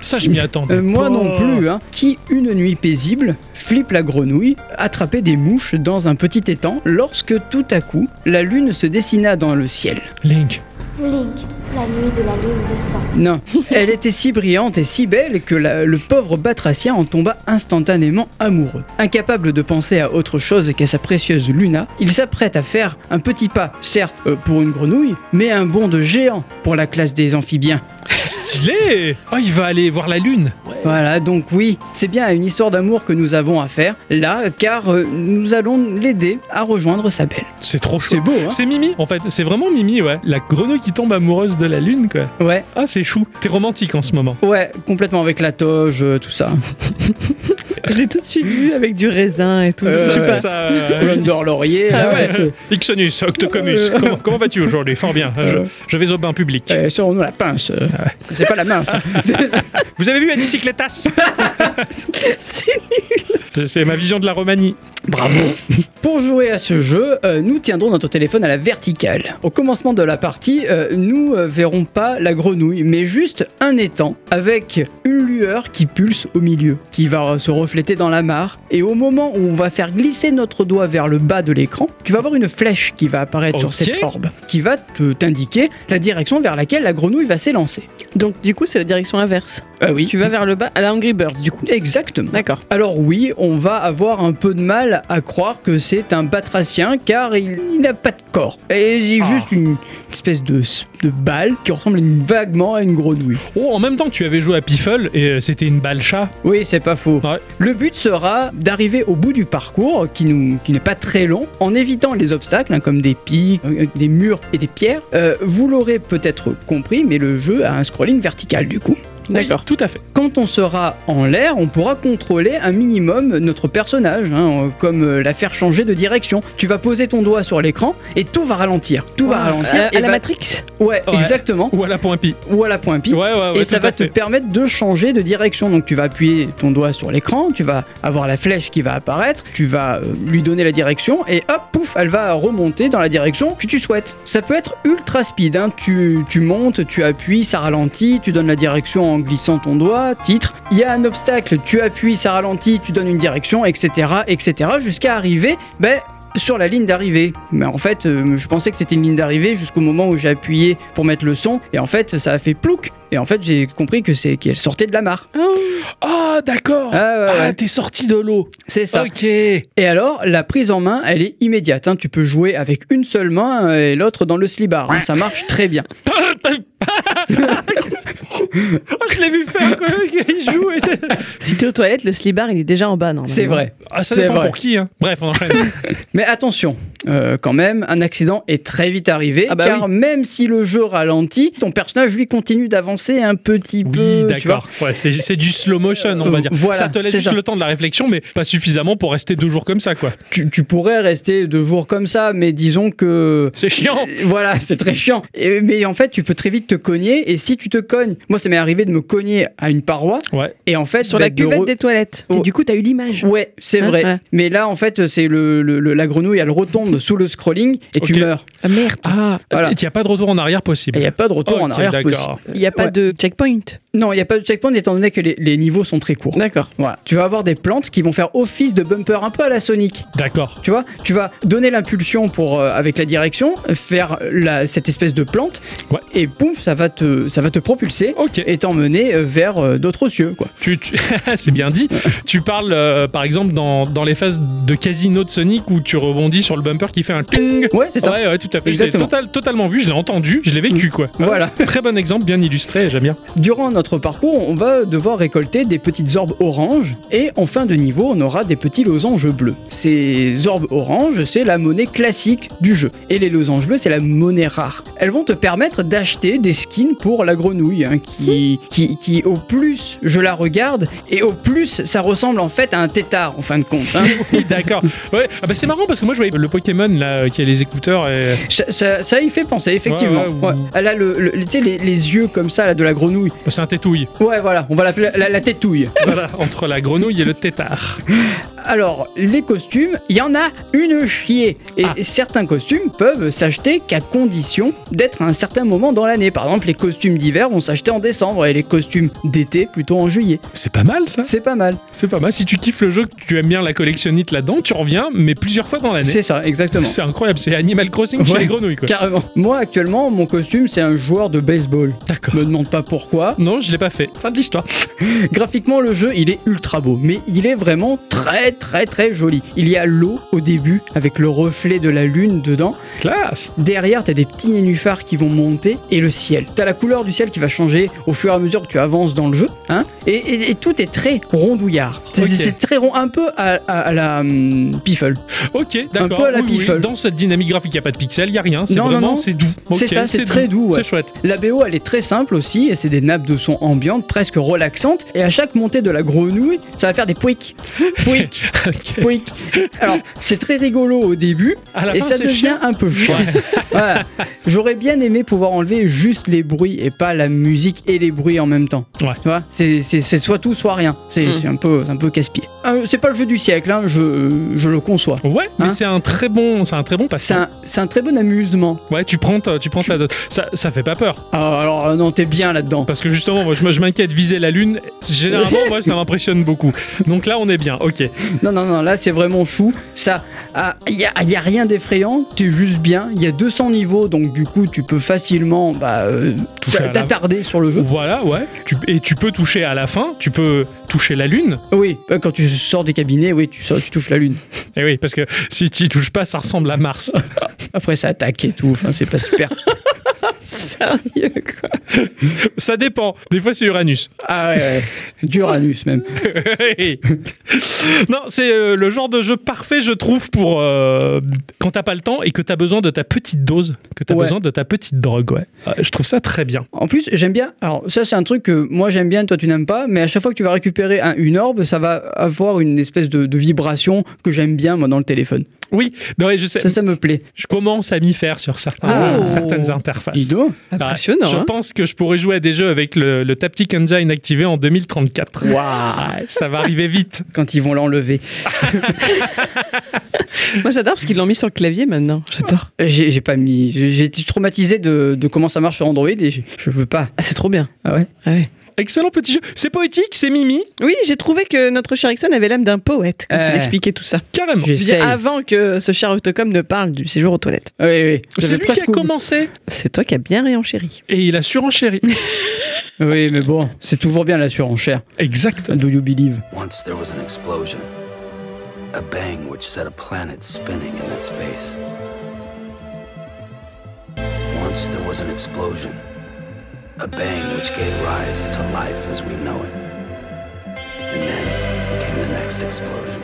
Ça, je m'y attendais. Euh, moi non plus, hein. Qui, une nuit paisible, flippe la grenouille, attrapait des mouches dans un petit étang lorsque tout à coup, la lune se dessina dans le ciel. Link. Link, la. Non, elle était si brillante et si belle que le pauvre batracien en tomba instantanément amoureux. Incapable de penser à autre chose qu'à sa précieuse Luna, il s'apprête à faire un petit pas, certes euh, pour une grenouille, mais un bond de géant pour la classe des amphibiens. Stylé Oh, il va aller voir la lune. Voilà, donc oui, c'est bien une histoire d'amour que nous avons à faire là, car euh, nous allons l'aider à rejoindre sa belle. C'est trop chaud. C'est beau, hein C'est Mimi, en fait. C'est vraiment Mimi, ouais. La grenouille qui tombe amoureuse de la lune, quoi. Ouais, Ah, c'est chou. T'es romantique en ce moment. ouais, complètement avec la toge, euh, tout ça. J'ai tout de suite vu avec du raisin et tout. Euh, c'est ouais. ça. euh, Blondor laurier, Ah là, ouais, Ixonus, Octocomus, Euh. comment, comment vas-tu aujourd'hui? Fort bien. Je, je vais au bain public. Euh, Serons-nous la pince euh, C'est pas la mince. Vous avez vu la bicycletas C'est nul. C'est ma vision de la Romanie. Bravo. Pour jouer à ce jeu, euh, nous tiendrons notre téléphone à la verticale. Au commencement de la partie, euh, nous euh, verrons pas la grenouille, mais juste un étang avec une lueur qui pulse au milieu, qui va se refléter dans la mare. Et au moment où on va faire glisser notre doigt vers le bas de l'écran, tu vas voir une flèche qui va apparaître sur cette orbe, qui va te- t'indiquer la direction vers laquelle la grenouille va s'élancer. Donc, du coup, c'est la direction inverse. Ah oui. Tu vas vers le bas à la Angry Birds, du coup. Exactement. D'accord. Alors oui, on va avoir un peu de mal à croire que c'est un batracien car il n'a pas de corps. Et il Ah. juste une espèce de, de balle qui ressemble une- vaguement à une grenouille. Oh, en même temps que tu avais joué à Piffle et euh, c'était une balle chat. Oui, c'est pas faux. Ouais. Le but sera d'arriver au bout du parcours, qui, nous, qui n'est pas très long, en évitant les obstacles, hein, comme des pics, euh, des murs et des pierres. Euh, vous l'aurez peut-être compris, mais le jeu a un scrolling vertical du coup. D'accord. Oui, tout à fait. Quand on sera en l'air, on pourra contrôler un minimum notre personnage, hein, euh, comme euh, la faire changer de direction. Tu vas poser ton doigt sur l'écran et tout va ralentir. Tout va ralentir. À, et à la va- Matrix? Ouais, Ouais. exactement. Ou à la point pi. Ou à la point pi. Ouais, ouais, ouais. et ça va te fait. permettre de changer de direction. Donc tu vas appuyer ton doigt sur l'écran, tu vas avoir la flèche qui va apparaître, tu vas euh, lui donner la direction et hop, pouf, elle va remonter dans la direction que tu souhaites. Ça peut être ultra speed, hein. tu, tu montes, tu appuies, ça ralentit, tu donnes la direction en glissant ton doigt, titre. Il y a un obstacle, tu appuies, ça ralentit, tu donnes une direction, etc. etc. jusqu'à arriver, ben, sur la ligne d'arrivée. Mais en fait, euh, je pensais que c'était une ligne d'arrivée jusqu'au moment où j'ai appuyé pour mettre le son. Et en fait, ça a fait plouc. Et en fait, j'ai compris que c'est qu'elle sortait de la mare. Ah, d'accord. Ah, ouais, Ah, ouais. t'es sorti de l'eau. C'est ça. Ok. Et alors, la prise en main, elle est immédiate. hein. Tu peux jouer avec une seule main et l'autre dans le slibard. hein. Ça marche très bien. Oh, je l'ai vu faire quand il joue. et c'est- Si t'es aux toilettes, le slibard, il est déjà en bas, normalement. C'est vrai. Ah, ça C'est dépend vrai. pour qui. Hein. Bref, on enchaîne. Mais attention, euh, quand même, un accident est très vite arrivé. Ah bah car même si le jeu ralentit, ton personnage, lui, continue d'avancer un petit peu. Oui, vois. d'accord. Ouais, c'est c'est du slow motion, on va Euh, dire. voilà, ça te laisse juste ça. le temps de la réflexion, mais pas suffisamment pour rester deux jours comme ça, quoi. Tu, tu pourrais rester deux jours comme ça, mais disons que. C'est chiant. Euh, Voilà, c'est très chiant. Et- mais en fait, tu peux très vite te cogner. Et si tu te cognes, moi, ça m'est arrivé de me cogner à une paroi. Ouais. Et en fait, Sur la cuvette re- des toilettes. Oh. Et du coup, t'as eu l'image. Ouais, c'est Hein, vrai. voilà. Mais là, en fait, c'est le, le- le- la grenouille, elle retombe sous le scrolling et tu meurs. Ah merde. Ah, Voilà. il n'y a pas de retour en arrière possible. il n'y a pas de retour en arrière possible. Il n'y a pas Ouais. de checkpoint. Non, il n'y a pas de checkpoint étant donné que les, les niveaux sont très courts. D'accord. Voilà. Tu vas avoir des plantes qui vont faire office de bumper un peu à la Sonic. D'accord. Tu vois, tu vas donner l'impulsion pour euh, avec la direction, faire la, cette espèce de plante, Ouais. et pouf, ça va te, ça va te propulser Ok. Et t'emmener euh, vers euh, d'autres cieux, quoi. Tu, tu- c'est bien dit. tu parles, euh, par exemple, dans, dans les phases de casino de Sonic où tu rebondis sur le bumper qui fait un ting. Ouais, c'est ça. Ouais, ouais, tout à fait. Je l'ai total- totalement vu, je l'ai entendu, je l'ai vécu, quoi. Voilà. Très bon exemple, bien illustré, j'aime bien. Durant notre parcours, on va devoir récolter des petites orbes oranges et en fin de niveau, on aura des petits losanges bleus. Ces orbes oranges, c'est la monnaie classique du jeu. Et les losanges bleus, c'est la monnaie rare. Elles vont te permettre d'acheter des skins pour la grenouille, hein, qui, qui, qui, au plus je la regarde, et au plus ça ressemble en fait à un tétard en fin de compte. hein. Oui, d'accord. Ouais, ah bah c'est marrant parce que moi je voyais le Pokémon là euh, qui a les écouteurs et. ça, ça, ça y fait penser, effectivement. Ouais, ouais, Elle a le, le- tu sais, les, les yeux comme ça là, de la grenouille. Bah, c'est un tétouille. Ouais, voilà, on va l'appeler la, la tétouille. voilà, entre la grenouille et le tétard. Alors, les costumes, il y en a une chier. Et Ah. certains costumes peuvent s'acheter qu'à condition d'être à un certain moment dans l'année. Par exemple, les costumes d'hiver vont s'acheter en décembre et les costumes d'été plutôt en juillet. C'est pas mal ça. C'est pas mal. C'est pas mal. Si tu kiffes le jeu, que tu aimes bien la collectionnite là-dedans, tu reviens, mais plusieurs fois dans l'année. C'est ça, exactement. C'est incroyable. C'est Animal Crossing chez Ouais. les grenouilles quoi. Carrément. Moi, actuellement, mon costume, c'est un joueur de baseball. D'accord. Me demande pas pourquoi. Non, je l'ai pas fait. Fin de l'histoire. Graphiquement, le jeu, il est ultra beau, mais il est vraiment très, très, très joli. Il y a l'eau au début, avec le reflet de la lune dedans. Classe. Derrière, t'as des petits nénuphars qui vont monter et le ciel. T'as la couleur du ciel qui va changer au fur et à mesure que tu avances dans le jeu. Hein et, et- et tout est très rondouillard. C'est très rond, un peu à, à- à la hum, Piffle. Ok, d'accord. peu à la Oui, oui. Dans cette dynamique graphique, il n'y a pas de pixels, il n'y a rien. C'est vraiment, non. c'est doux. C'est ça, c'est très doux, ouais. C'est chouette. La BO, elle est très simple aussi, et c'est des nappes de son ambiantes, presque relaxantes. Et à chaque montée de la grenouille, ça va faire des pouic, pouic, Ok. pouic. Alors, c'est très rigolo au début, et fin, ça devient chiant. un peu chiant. Voilà. J'aurais bien aimé pouvoir enlever juste les bruits et pas la musique et les bruits en même temps. Ouais. Tu vois, c'est soit tout, soit rien. C'est c'est un peu, un peu casse-pied. Euh, c'est pas le jeu du siècle, hein, je, je le conçois. Ouais, mais Hein c'est un très bon, c'est un très bon C'est un, un très bon amusement. Ouais, tu prends, tu prends ta. Ça, ça fait pas peur. Ah, alors, euh, non, t'es bien là-dedans. Parce que justement, moi, je, m'inquiète viser la lune. Généralement, moi, ça m'impressionne beaucoup. Donc là, on est bien. Ok. Non, non, non, là c'est vraiment chou. Ça, il n'y a, a rien d'effrayant, t'es juste bien. Il y a 200 niveaux, donc du coup tu peux facilement bah, euh, t'attarder sur le jeu. Voilà, ouais. Tu- et tu peux toucher à la fin, tu peux toucher la lune. Oui, euh, quand tu sors des cabinets, oui, tu, sors- tu touches la lune. Et oui, parce que si tu y touches pas, ça ressemble à Mars. Après ça attaque et tout, enfin c'est pas super. Sérieux, quoi. ça dépend. Des fois, c'est Uranus. Ah ouais, ouais. D'Uranus même. non, c'est euh, le genre de jeu parfait, je trouve, pour euh, quand t'as pas le temps et que t'as besoin de ta petite dose, que t'as Ouais. besoin de ta petite drogue. Ouais. Ouais, je trouve ça très bien. En plus, j'aime bien. Alors, ça, c'est un truc que moi j'aime bien, toi tu n'aimes pas, mais à chaque fois que tu vas récupérer un- une orbe, ça va avoir une espèce de, de vibration que j'aime bien, moi, dans le téléphone. Oui, non, je sais. Ça, ça me plaît. Je commence à m'y faire sur certains- Ah. certaines interfaces. Ido Impressionnant. Je hein. pense que je pourrais jouer à des jeux avec le, le Taptic Engine activé en 2034. Waouh ça va arriver vite. Quand ils vont l'enlever. Moi, j'adore parce qu'ils l'ont mis sur le clavier maintenant. J'adore. J'ai j'ai pas mis. j'ai- été traumatisé de, de comment ça marche sur Android et je veux pas. Ah, c'est trop bien. Ah ouais? Ah ouais. Excellent petit jeu. C'est poétique, c'est mimi, Oui, j'ai trouvé que notre cher Ixon avait l'âme d'un poète quand Euh. il expliquait tout ça. carrément. Avant que ce cher Octocom ne parle du séjour aux toilettes. Oui, oui. C'est lui qui a commencé C'est toi qui as bien réenchéri. et il a surenchéri. Oui, mais bon, c'est toujours bien la surenchère. exact. Do you believe? Once there was an explosion. A bang which set a planet spinning in that space. Once there was an explosion. A bang which gave rise to life as we know it. And then came the next explosion.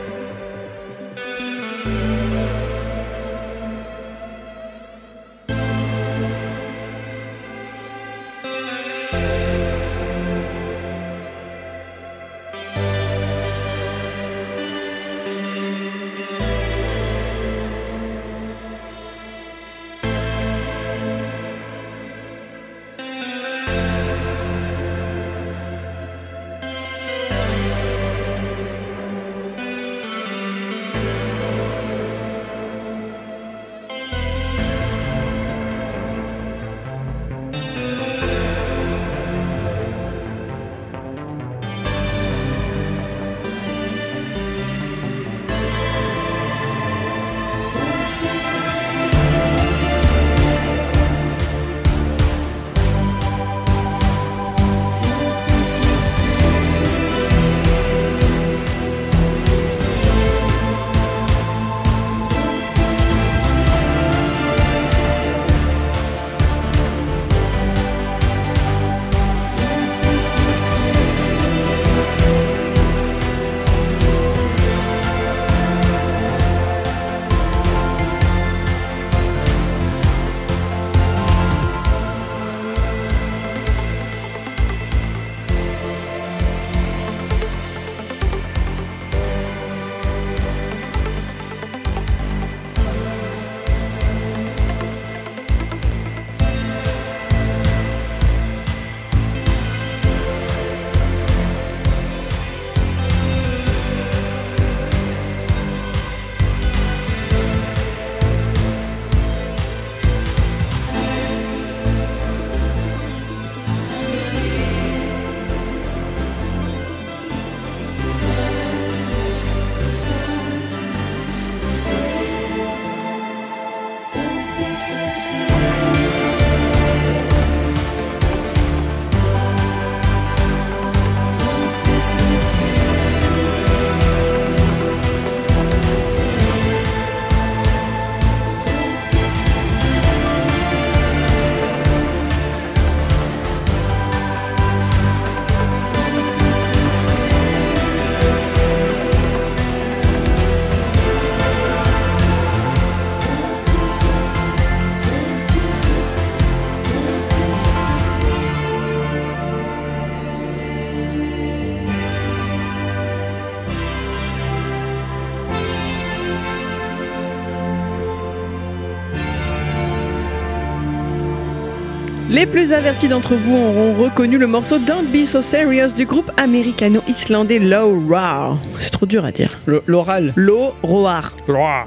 Les plus avertis d'entre vous auront reconnu le morceau Don't Be So Serious du groupe américano-islandais Low Roar. C'est trop dur à dire. L'oral. Low Roar. Ouah.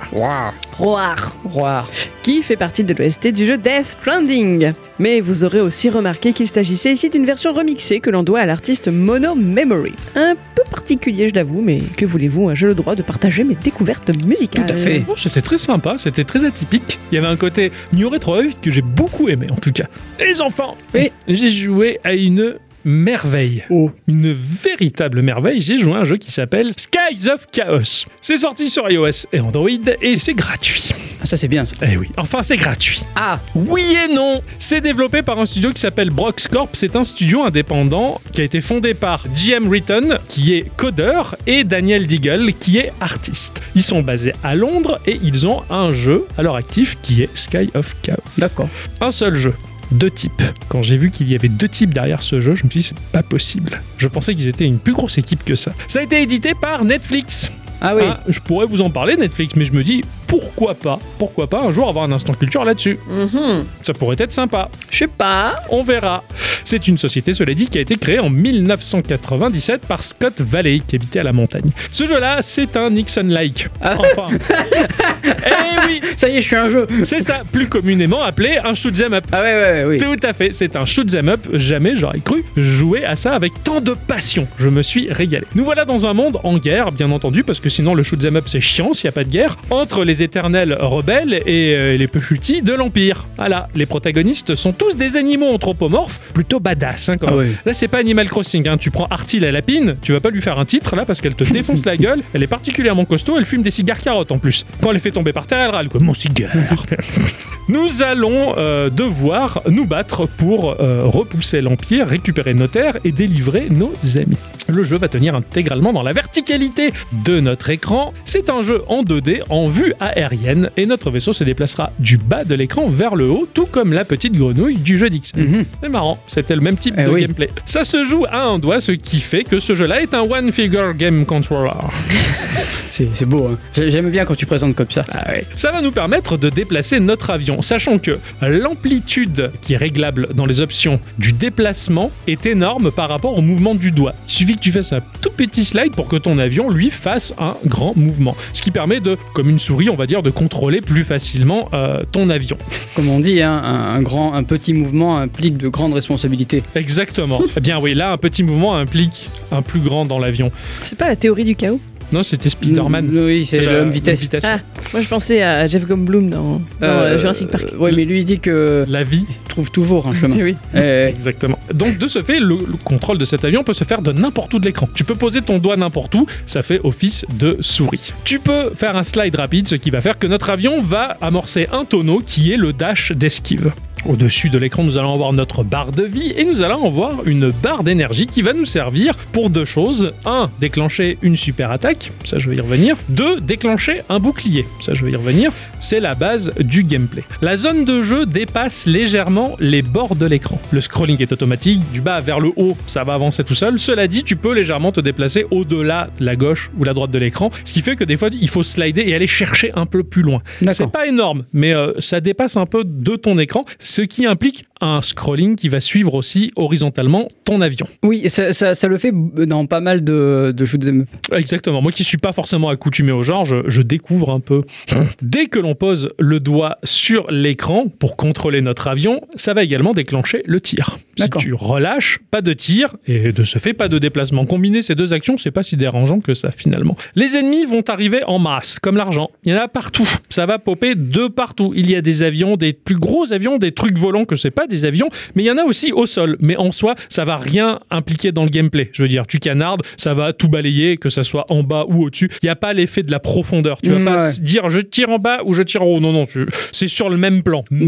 Roar. Roar. qui fait partie de l'OST du jeu Death Stranding. Mais vous aurez aussi remarqué qu'il s'agissait ici d'une version remixée que l'on doit à l'artiste Mono Memory. Un particulier, je l'avoue, mais que voulez-vous, hein, j'ai le droit de partager mes découvertes musicales. Tout à fait. Oh, c'était très sympa, c'était très atypique. Il y avait un côté New Retro que j'ai beaucoup aimé en tout cas. Les enfants, Oui. j'ai joué à une merveille. Oh. Une véritable merveille. J'ai joué à un jeu qui s'appelle Skies of Chaos. C'est sorti sur iOS et Android et c'est gratuit. Ah, ça c'est bien ça. Eh oui, enfin c'est gratuit. Ah, Oui et non C'est développé par un studio qui s'appelle Brox Corp. C'est un studio indépendant qui a été fondé par GM Ritton, qui est codeur, et Daniel Deagle, qui est artiste. Ils sont basés à Londres et ils ont un jeu à leur actif qui est Sky of Chaos. d'accord. Un seul jeu. Deux types. Quand j'ai vu qu'il y avait deux types derrière ce jeu, je me suis dit c'est pas possible. Je pensais qu'ils étaient une plus grosse équipe que ça. Ça a été édité par Netflix. Ah oui. Ah, je pourrais vous en parler Netflix, mais je me dis pourquoi pas, pourquoi pas un jour avoir un instant culture là-dessus. Mhm. Ça pourrait être sympa. Je sais pas. On verra. C'est une société, cela dit, qui a été créée en 1997 par Scott Valley, qui habitait à la montagne. Ce jeu-là, c'est un Nixon-like. Ah. Enfin. eh oui, Ça y est, je suis un jeu. c'est ça, plus communément appelé un shoot 'em up. Ah ouais, ouais, ouais, oui. Tout à fait, c'est un shoot 'em up. Jamais j'aurais cru jouer à ça avec tant de passion. Je me suis régalé. Nous voilà dans un monde en guerre, bien entendu, parce que sinon le shoot 'em up c'est chiant s'il n'y a pas de guerre, entre les éternels rebelles et euh, les pechutis de l'Empire. Voilà, les protagonistes sont tous des animaux anthropomorphes, plutôt badass. Hein, quand Ah ouais. Là, c'est pas Animal Crossing. Hein. Tu prends Artie la lapine, tu vas pas lui faire un titre là parce qu'elle te défonce la gueule. Elle est particulièrement costaud, elle fume des cigares carottes en plus. Quand elle les fait tomber par terre, elle râle quoi. Mon cigare Nous allons euh, devoir nous battre pour euh, repousser l'Empire, récupérer nos terres et délivrer nos amis. Le jeu va tenir intégralement dans la verticalité de notre écran. C'est un jeu en 2D, en vue aérienne, et notre vaisseau se déplacera du bas de l'écran vers le haut, tout comme la petite grenouille du jeu d'X. Mhm. C'est marrant, c'était le même type Eh de oui. gameplay. Ça se joue à un doigt, ce qui fait que ce jeu-là est un one-figure game controller. C'est beau. Hein. J'ai- J'aime bien quand tu présentes comme ça. Ah Ça va nous permettre de déplacer notre avion, sachant que l'amplitude qui est réglable dans les options du déplacement est énorme par rapport au mouvement du doigt. Il suffit que tu fasses un tout petit slide pour que ton avion, lui, fasse un grand mouvement. Ce qui permet de, comme une souris, on va dire, de contrôler plus facilement euh, ton avion. Comme on dit, hein, un, un grand, un petit mouvement implique de grandes responsabilités. Exactement. eh bien oui, là, un petit mouvement implique un plus grand dans l'avion. C'est pas la théorie du chaos? Non, c'était Spider-Man. Oui, c'est l'homme vitesse. Ah, moi je pensais à Jeff Goldblum dans, dans Euh, Jurassic Park. Oui, mais lui il dit que La vie trouve toujours un chemin. Oui. Exactement. Donc de ce fait, le, le contrôle de cet avion peut se faire de n'importe où de l'écran. Tu peux poser ton doigt n'importe où, ça fait office de souris. Tu peux faire un slide rapide, ce qui va faire que notre avion va amorcer un tonneau qui est le dash d'esquive. Au-dessus de l'écran, nous allons avoir notre barre de vie et nous allons avoir une barre d'énergie qui va nous servir pour deux choses. Un, déclencher une super attaque, ça je vais y revenir. Deux, déclencher un bouclier, ça je vais y revenir. C'est la base du gameplay. La zone de jeu dépasse légèrement les bords de l'écran. Le scrolling est automatique, du bas vers le haut, ça va avancer tout seul. Cela dit, tu peux légèrement te déplacer au-delà de la gauche ou la droite de l'écran, ce qui fait que des fois, il faut slider et aller chercher un peu plus loin. C'est pas énorme, mais euh, ça dépasse un peu de ton écran, ce qui implique un scrolling qui va suivre aussi horizontalement ton avion. Oui, ça, ça- ça le fait dans pas mal de, de shoot'em up. Exactement. Moi qui suis pas forcément accoutumé au genre, je, je découvre un peu. Dès que l'on pose le doigt sur l'écran pour contrôler notre avion, ça va également déclencher le tir. Si tu relâches, pas de tir et de ce fait pas de déplacement. Combiner ces deux actions, c'est pas si dérangeant que ça finalement. Les ennemis vont arriver en masse, comme l'argent. Il y en a partout. Ça va popper de partout. Il y a des avions, des plus gros avions, des trucs volants que c'est pas des avions, mais il y en a aussi au sol. Mais en soi, ça va rien impliquer dans le gameplay. Je veux dire, tu canardes, ça va tout balayer, que ça soit en bas ou au-dessus. Il n'y a pas l'effet de la profondeur. Tu vas Mm, pas ouais. dire je tire en bas ou je tire en haut. Non, non, tu- c'est sur le même plan. Mais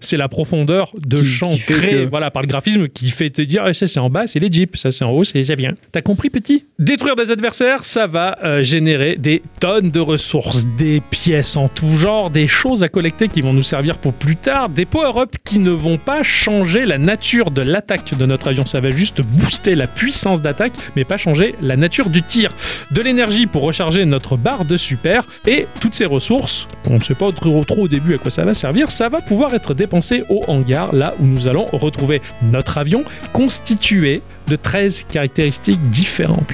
c'est la profondeur de Qui- champ qui fait créé que- voilà, par le graphisme qui fait te dire eh, ça c'est en bas, c'est les jeeps, ça c'est en haut, c'est les avions. T'as compris, petit? Détruire des adversaires, ça va euh, générer des tonnes de ressources, des pièces en tout genre, des choses à collecter qui vont nous servir pour plus tard, des power-ups qui ne vont pas changer la nature de l'attaque de notre avion. Ça va juste booster la puissance d'attaque, mais pas changer la nature du tir. De l'énergie pour recharger notre barre de super et toutes ces ressources, on ne sait pas trop, trop au début à quoi ça va servir, ça va pouvoir être dépensé au hangar, là où nous allons retrouver notre avion constitué de 13 caractéristiques différentes.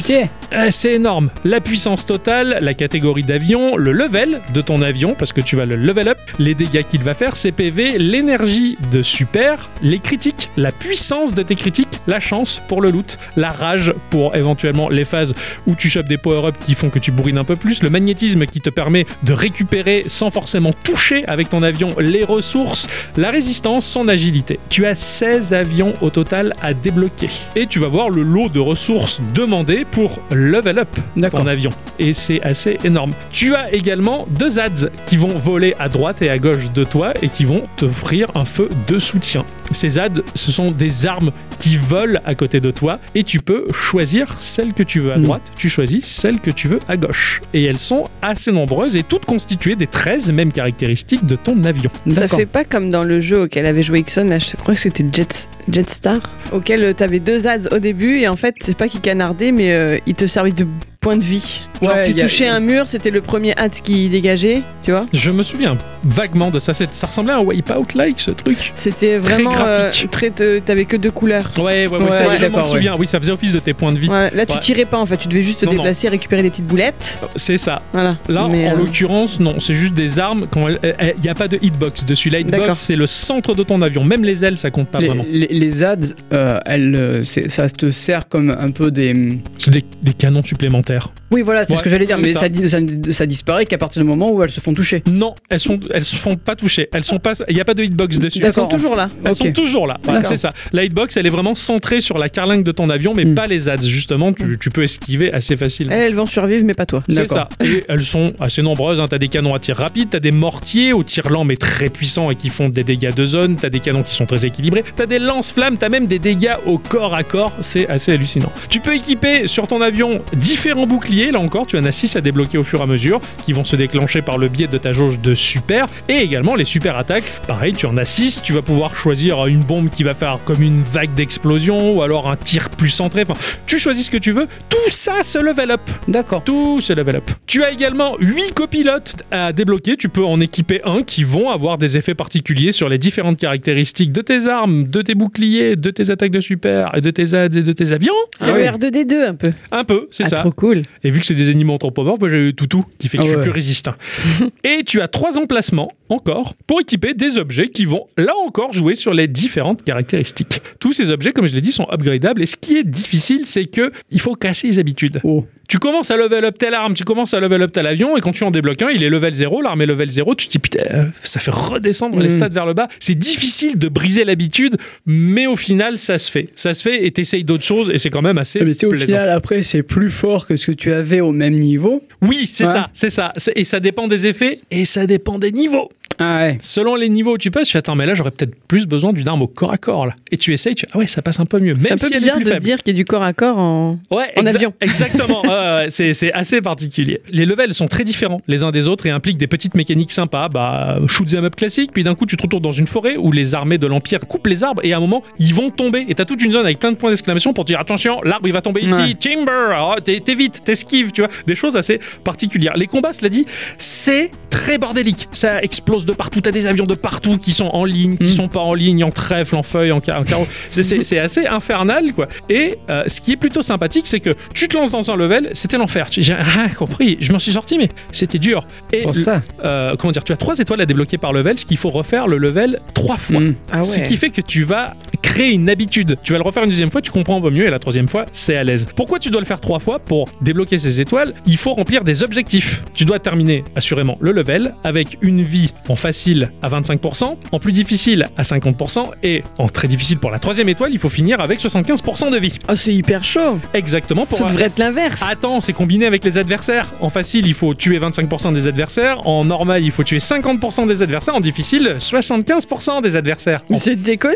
Euh, C'est énorme. La puissance totale, la catégorie d'avion, le level de ton avion, parce que tu vas le level up, les dégâts qu'il va faire, ses PV, l'énergie de super, les critiques, la puissance de tes critiques, la chance pour le loot, la rage pour éventuellement les phases où tu chopes des power-ups qui font que tu bourrines un peu plus, le magnétisme qui te permet de récupérer sans forcément toucher avec ton avion les ressources, la résistance, son agilité. Tu as 16 avions au total à débloquer. Et tu vas voir le lot de ressources demandées pour level up ton avion. Et c'est assez énorme. Tu as également deux ZADs qui vont voler à droite et à gauche de toi et qui vont t'offrir un feu de soutien. Ces ZADs, ce sont des armes qui volent à côté de toi et tu peux choisir celle que tu veux à Mm. droite, tu choisis celle que tu veux à gauche. Et elles sont assez nombreuses et toutes constituées des 13 mêmes caractéristiques de ton avion. Ça fait pas comme dans le jeu auquel avait joué Ixon, là, je crois que c'était Jet, Jetstar, auquel euh, t'avais deux ads au début et en fait, c'est pas qu'ils canardaient, mais euh, ils te servaient de point de vie. Genre, Ouais, tu a- touchais un mur, c'était le premier ad qui dégageait, tu vois. Je me souviens vaguement de ça. C'est- Ça ressemblait à un Wipeout-like, ce truc. C'était vraiment euh, graphique. très. te- T'avais que deux couleurs. Ouais, ouais, ouais, Ouais, ça, ouais, je m'en souviens. Oui, ça faisait office de tes points de vie. Voilà, là, tu Ouais. tirais pas en fait, tu devais juste te Non, non. déplacer, récupérer des petites boulettes. C'est ça. Voilà. Là, Mais, en euh, l'occurrence, non, c'est juste des armes. Il n'y a pas de hitbox dessus. La D'accord. hitbox, c'est le centre de ton avion. Même les ailes, ça compte pas les, vraiment. les, les ads, euh, elles, euh, ça te sert comme un peu des. C'est des, des canons supplémentaires. Oui, voilà, c'est Ouais, ce que j'allais dire, mais ça. ça. di- ça, ça disparaît qu'à partir du moment où elles se font toucher. Non, elles sont, elles se font pas toucher. Elles sont pas. Il n'y a pas de hitbox dessus. Ils sont toujours là. Elles sont toujours là. Voilà, c'est ça. La hitbox, elle est vraiment centrée sur la carlingue de ton avion, mais Hmm. pas les ads. Justement, tu, tu peux esquiver assez facilement. Elles, elles vont survivre, mais pas toi. C'est ça. Et elles sont assez nombreuses. Hein. T'as des canons à tir rapide, t'as des mortiers au tir lent mais très puissants et qui font des dégâts de zone. T'as des canons qui sont très équilibrés. T'as des lance-flammes. T'as même des dégâts au corps à corps. C'est assez hallucinant. Tu peux équiper sur ton avion différents boucliers. Là encore, tu en as 6 à débloquer au fur et à mesure, qui vont se déclencher par le biais de ta jauge de super. Et également les super attaques. Pareil, tu en as 6. Tu vas pouvoir choisir une bombe qui va faire comme une vague d'explosion ou alors un tir plus centré. Enfin, tu choisis ce que tu veux. Tout ça se level up. D'accord. Tout se level up. Tu as également 8 copilotes à débloquer. Tu peux en équiper un qui vont avoir des effets particuliers sur les différentes caractéristiques de tes armes, de tes boucliers, de tes attaques de super, et de tes ads et de tes avions. C'est Ah le oui. R2D2 un peu. Un peu, c'est Ah, ça. trop cool. Et vu que c'est des animaux anthropomorphes, moi, j'ai eu toutou qui fait que Ah je suis ouais. plus résistant. et tu as trois emplacements encore pour équiper des objets qui vont là encore jouer sur les différentes caractéristiques. Tous ces objets, comme je l'ai dit, sont upgradables. Et ce qui est difficile, c'est que il faut casser les habitudes. Oh. Tu commences à level up telle arme, tu commences à level up tel avion, et quand tu en débloques un, il est level 0, l'arme est level 0, tu te dis putain, euh, ça fait redescendre les Mm. stats vers le bas. C'est difficile de briser l'habitude, mais au final, ça se fait. Ça se fait et t'essayes d'autres choses, et c'est quand même assez Mais au final, après, c'est plus fort que ce que tu avais au même niveau. Oui, c'est Ouais. ça, c'est ça. Et ça dépend des effets et ça dépend des niveaux. Ah ouais. Selon les niveaux où tu passes, tu fais attends, mais là j'aurais peut-être plus besoin d'une arme au corps à corps là. Et tu essayes, tu ah ouais, ça passe un peu mieux. C'est un peu si bizarre de se dire qu'il y a du corps à corps en. Ouais, En exa- avion. Exactement. C'est, assez particulier. Les levels sont très différents les uns des autres et impliquent des petites mécaniques sympas. Bah, shoot 'em up classique. Puis d'un coup, tu te retrouves dans une forêt où les armées de l'Empire coupent les arbres et à un moment, ils vont tomber. Et t'as toute une zone avec plein de points d'exclamation pour te dire attention, l'arbre il va tomber ici. Ouais. Timber. Oh, t'es- t'évites, t'esquives, tu vois. Des choses assez particulières. Les combats, cela dit, c'est très bordélique. Ça explose de partout. T'as des avions de partout qui sont en ligne, qui Mm. sont pas en ligne, en trèfle, en feuille, en, ca- en carreau. C'est, assez infernal, quoi. Et euh, ce qui est plutôt sympathique, c'est que tu te lances dans un level, c'était l'enfer. J'ai rien compris. Je m'en suis sorti, mais c'était dur. Et ça. euh, comment dire, tu as trois étoiles à débloquer par level, ce qu'il faut refaire le level trois fois. Mm. Ah ouais. Ce qui fait que tu vas créer une habitude. Tu vas le refaire une deuxième fois, tu comprends un peu mieux, et la troisième fois, c'est à l'aise. Pourquoi tu dois le faire trois fois Pour débloquer ces étoiles, il faut remplir des objectifs. Tu dois terminer assurément le level avec une vie en facile à 25%, en plus difficile à 50%, et en très difficile pour la troisième étoile, il faut finir avec 75% de vie. Oh, c'est hyper chaud. Exactement pour Ça devrait être l'inverse. Attends, c'est combiné avec les adversaires. En facile, il faut tuer 25% des adversaires. En normal, il faut tuer 50% des adversaires. En difficile, 75% des adversaires. Mais c'est déconné.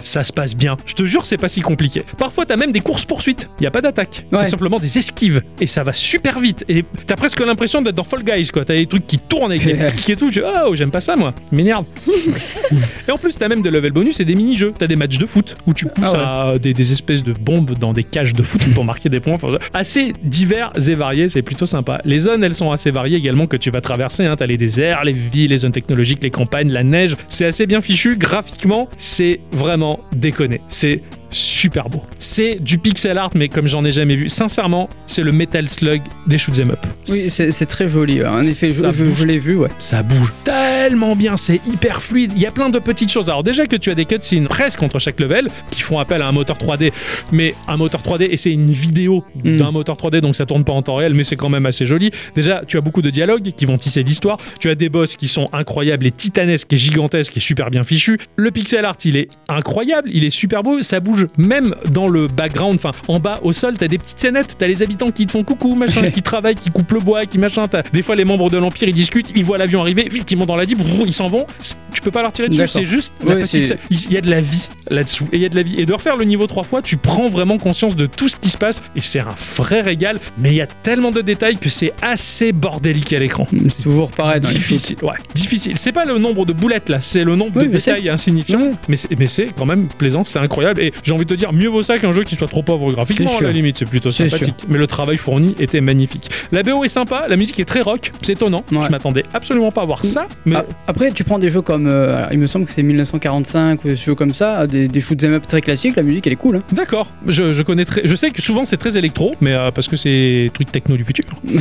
Ça se passe bien. Je te jure, c'est pas si compliqué. Parfois, t'as même des courses-poursuites. Il y a pas d'attaque. Ouais. Simplement des esquives. Et ça va super vite. Et t'as presque l'impression d'être dans Fall Guys, quoi. T'as des trucs qui tournent avec des et tout. Tu oh, j'aime pas ça, moi. M'énerve. et en plus, t'as même des level bonus et des mini-jeux. T'as des matchs de foot où tu pousses Ah à des, des espèces de bombes dans des cages de foot pour marquer des points. Enfin, assez divers et variés. C'est plutôt sympa. Les zones, elles sont assez variées également que tu vas traverser. Hein. T'as les déserts, les villes, les zones technologiques, les campagnes, la neige. C'est assez bien fichu. Graphiquement, c'est vraiment déconné. C'est super beau. C'est du pixel art, mais comme j'en ai jamais vu. Sincèrement, c'est le Metal Slug des shoot'em up. Oui, c'est très joli. En effet, je, l'ai vu, ouais. ça bouge tellement bien, c'est hyper fluide. Il y a plein de petites choses. Alors déjà que tu as des cutscenes presque entre chaque level qui font appel à un moteur 3D, mais un moteur 3D et c'est une vidéo Mm. d'un moteur 3D donc ça tourne pas en temps réel, mais c'est quand même assez joli. Déjà, tu as beaucoup de dialogues qui vont tisser l'histoire. Tu as des boss qui sont incroyables, et titanesques et gigantesques et super bien fichus. Le pixel art, il est incroyable, il est super beau. Ça bouge même dans le background, enfin en bas au sol, t'as des petites scénettes, t'as les habitants qui te font coucou, machin, qui travaillent, qui coupent le bois, qui machin. T'as des fois les membres de l'empire ils discutent, ils voient l'avion arriver, vite ils montent dans la jeep, ils s'en vont. Tu peux pas leur tirer dessus, c'est juste la petite. Il y a de la vie là-dessous, et il y a de la vie. Et de refaire le niveau trois fois, tu prends vraiment conscience de tout ce qui se passe, et c'est un vrai régal. Mais il y a tellement de détails que c'est assez bordélique à l'écran. C'est toujours pareil Difficile, ouais, difficile. C'est pas le nombre de boulettes là, c'est le nombre Oui, de détails insignifiants. C'est, mais c'est quand même plaisant, c'est incroyable. Et j'ai envie de te dire, mieux vaut ça qu'un jeu qui soit trop pauvre graphiquement à la limite, c'est plutôt sympathique. Mais le travail fourni était magnifique. La BO est sympa, la musique est très rock, c'est étonnant. Ouais. Je m'attendais absolument pas à voir ça. Mais Ah, Après, tu prends des jeux comme. euh, alors, il me semble que c'est 1945 ou des jeux comme ça, des, des shoot'em up très classiques, la musique elle est cool. Hein. d'accord, je, je connais très, je sais que souvent c'est très électro, mais euh, parce que c'est truc techno du futur.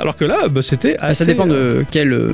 Alors que là, bah, c'était Ah, assez. ça dépend de quelle, euh,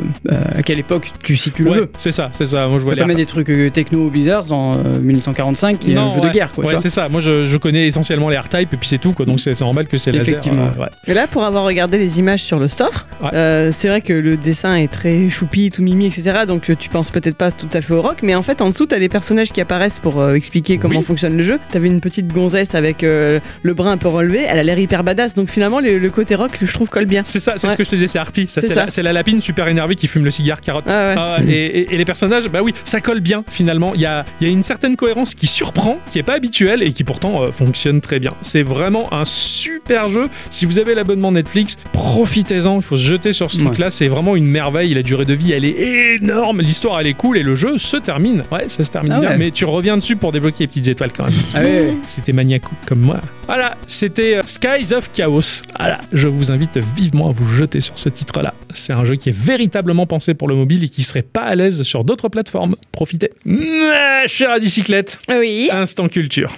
à quelle époque tu situes le jeu. c'est ça, c'est ça. Moi je vois pas mettre des trucs euh, techno bizarres dans euh, 1945 qui est un Non, jeu ouais. de guerre quoi. Ouais, c'est ça. Moi, je, je connais essentiellement les R-Type et puis c'est tout, quoi. Donc, c'est c'est normal que c'est laser. Effectivement. euh, ouais. Et là, pour avoir regardé les images sur le store, Ouais. euh, c'est vrai que le dessin est très choupi, tout mimi, etc. Donc euh, tu penses peut-être pas tout à fait au rock, mais en fait, en dessous, t'as des personnages qui apparaissent pour euh, expliquer comment Oui. fonctionne le jeu. T'avais une petite gonzesse avec euh, le bras un peu relevé, elle a l'air hyper badass. Donc finalement, le, le côté rock, je trouve, colle bien. C'est ça, c'est Ouais. ce que je te disais, c'est Artie. Ça, C'est la, c'est la lapine super énervée qui fume le cigare carotte. Ah ouais. Ah et, et- et les personnages, bah oui, ça colle bien finalement. Il y a, il y a une certaine cohérence qui surprend, qui est pas et qui pourtant euh, fonctionne très bien. C'est vraiment un super jeu. Si vous avez l'abonnement Netflix, profitez-en. Il faut se jeter sur ce Ouais. truc-là. C'est vraiment une merveille. La durée de vie, elle est énorme. L'histoire, elle est cool et le jeu se termine. Ouais, ça se termine Ah bien. Mais tu reviens dessus pour débloquer les petites étoiles quand même. Ah ouais. C'était maniaque comme moi. Voilà, c'était euh, Skies of Chaos. Voilà, je vous invite vivement à vous jeter sur ce titre-là. C'est un jeu qui est véritablement pensé pour le mobile et qui serait pas à l'aise sur d'autres plateformes. Profitez. Mouah, Chère à bicyclette, Oui. instant culture.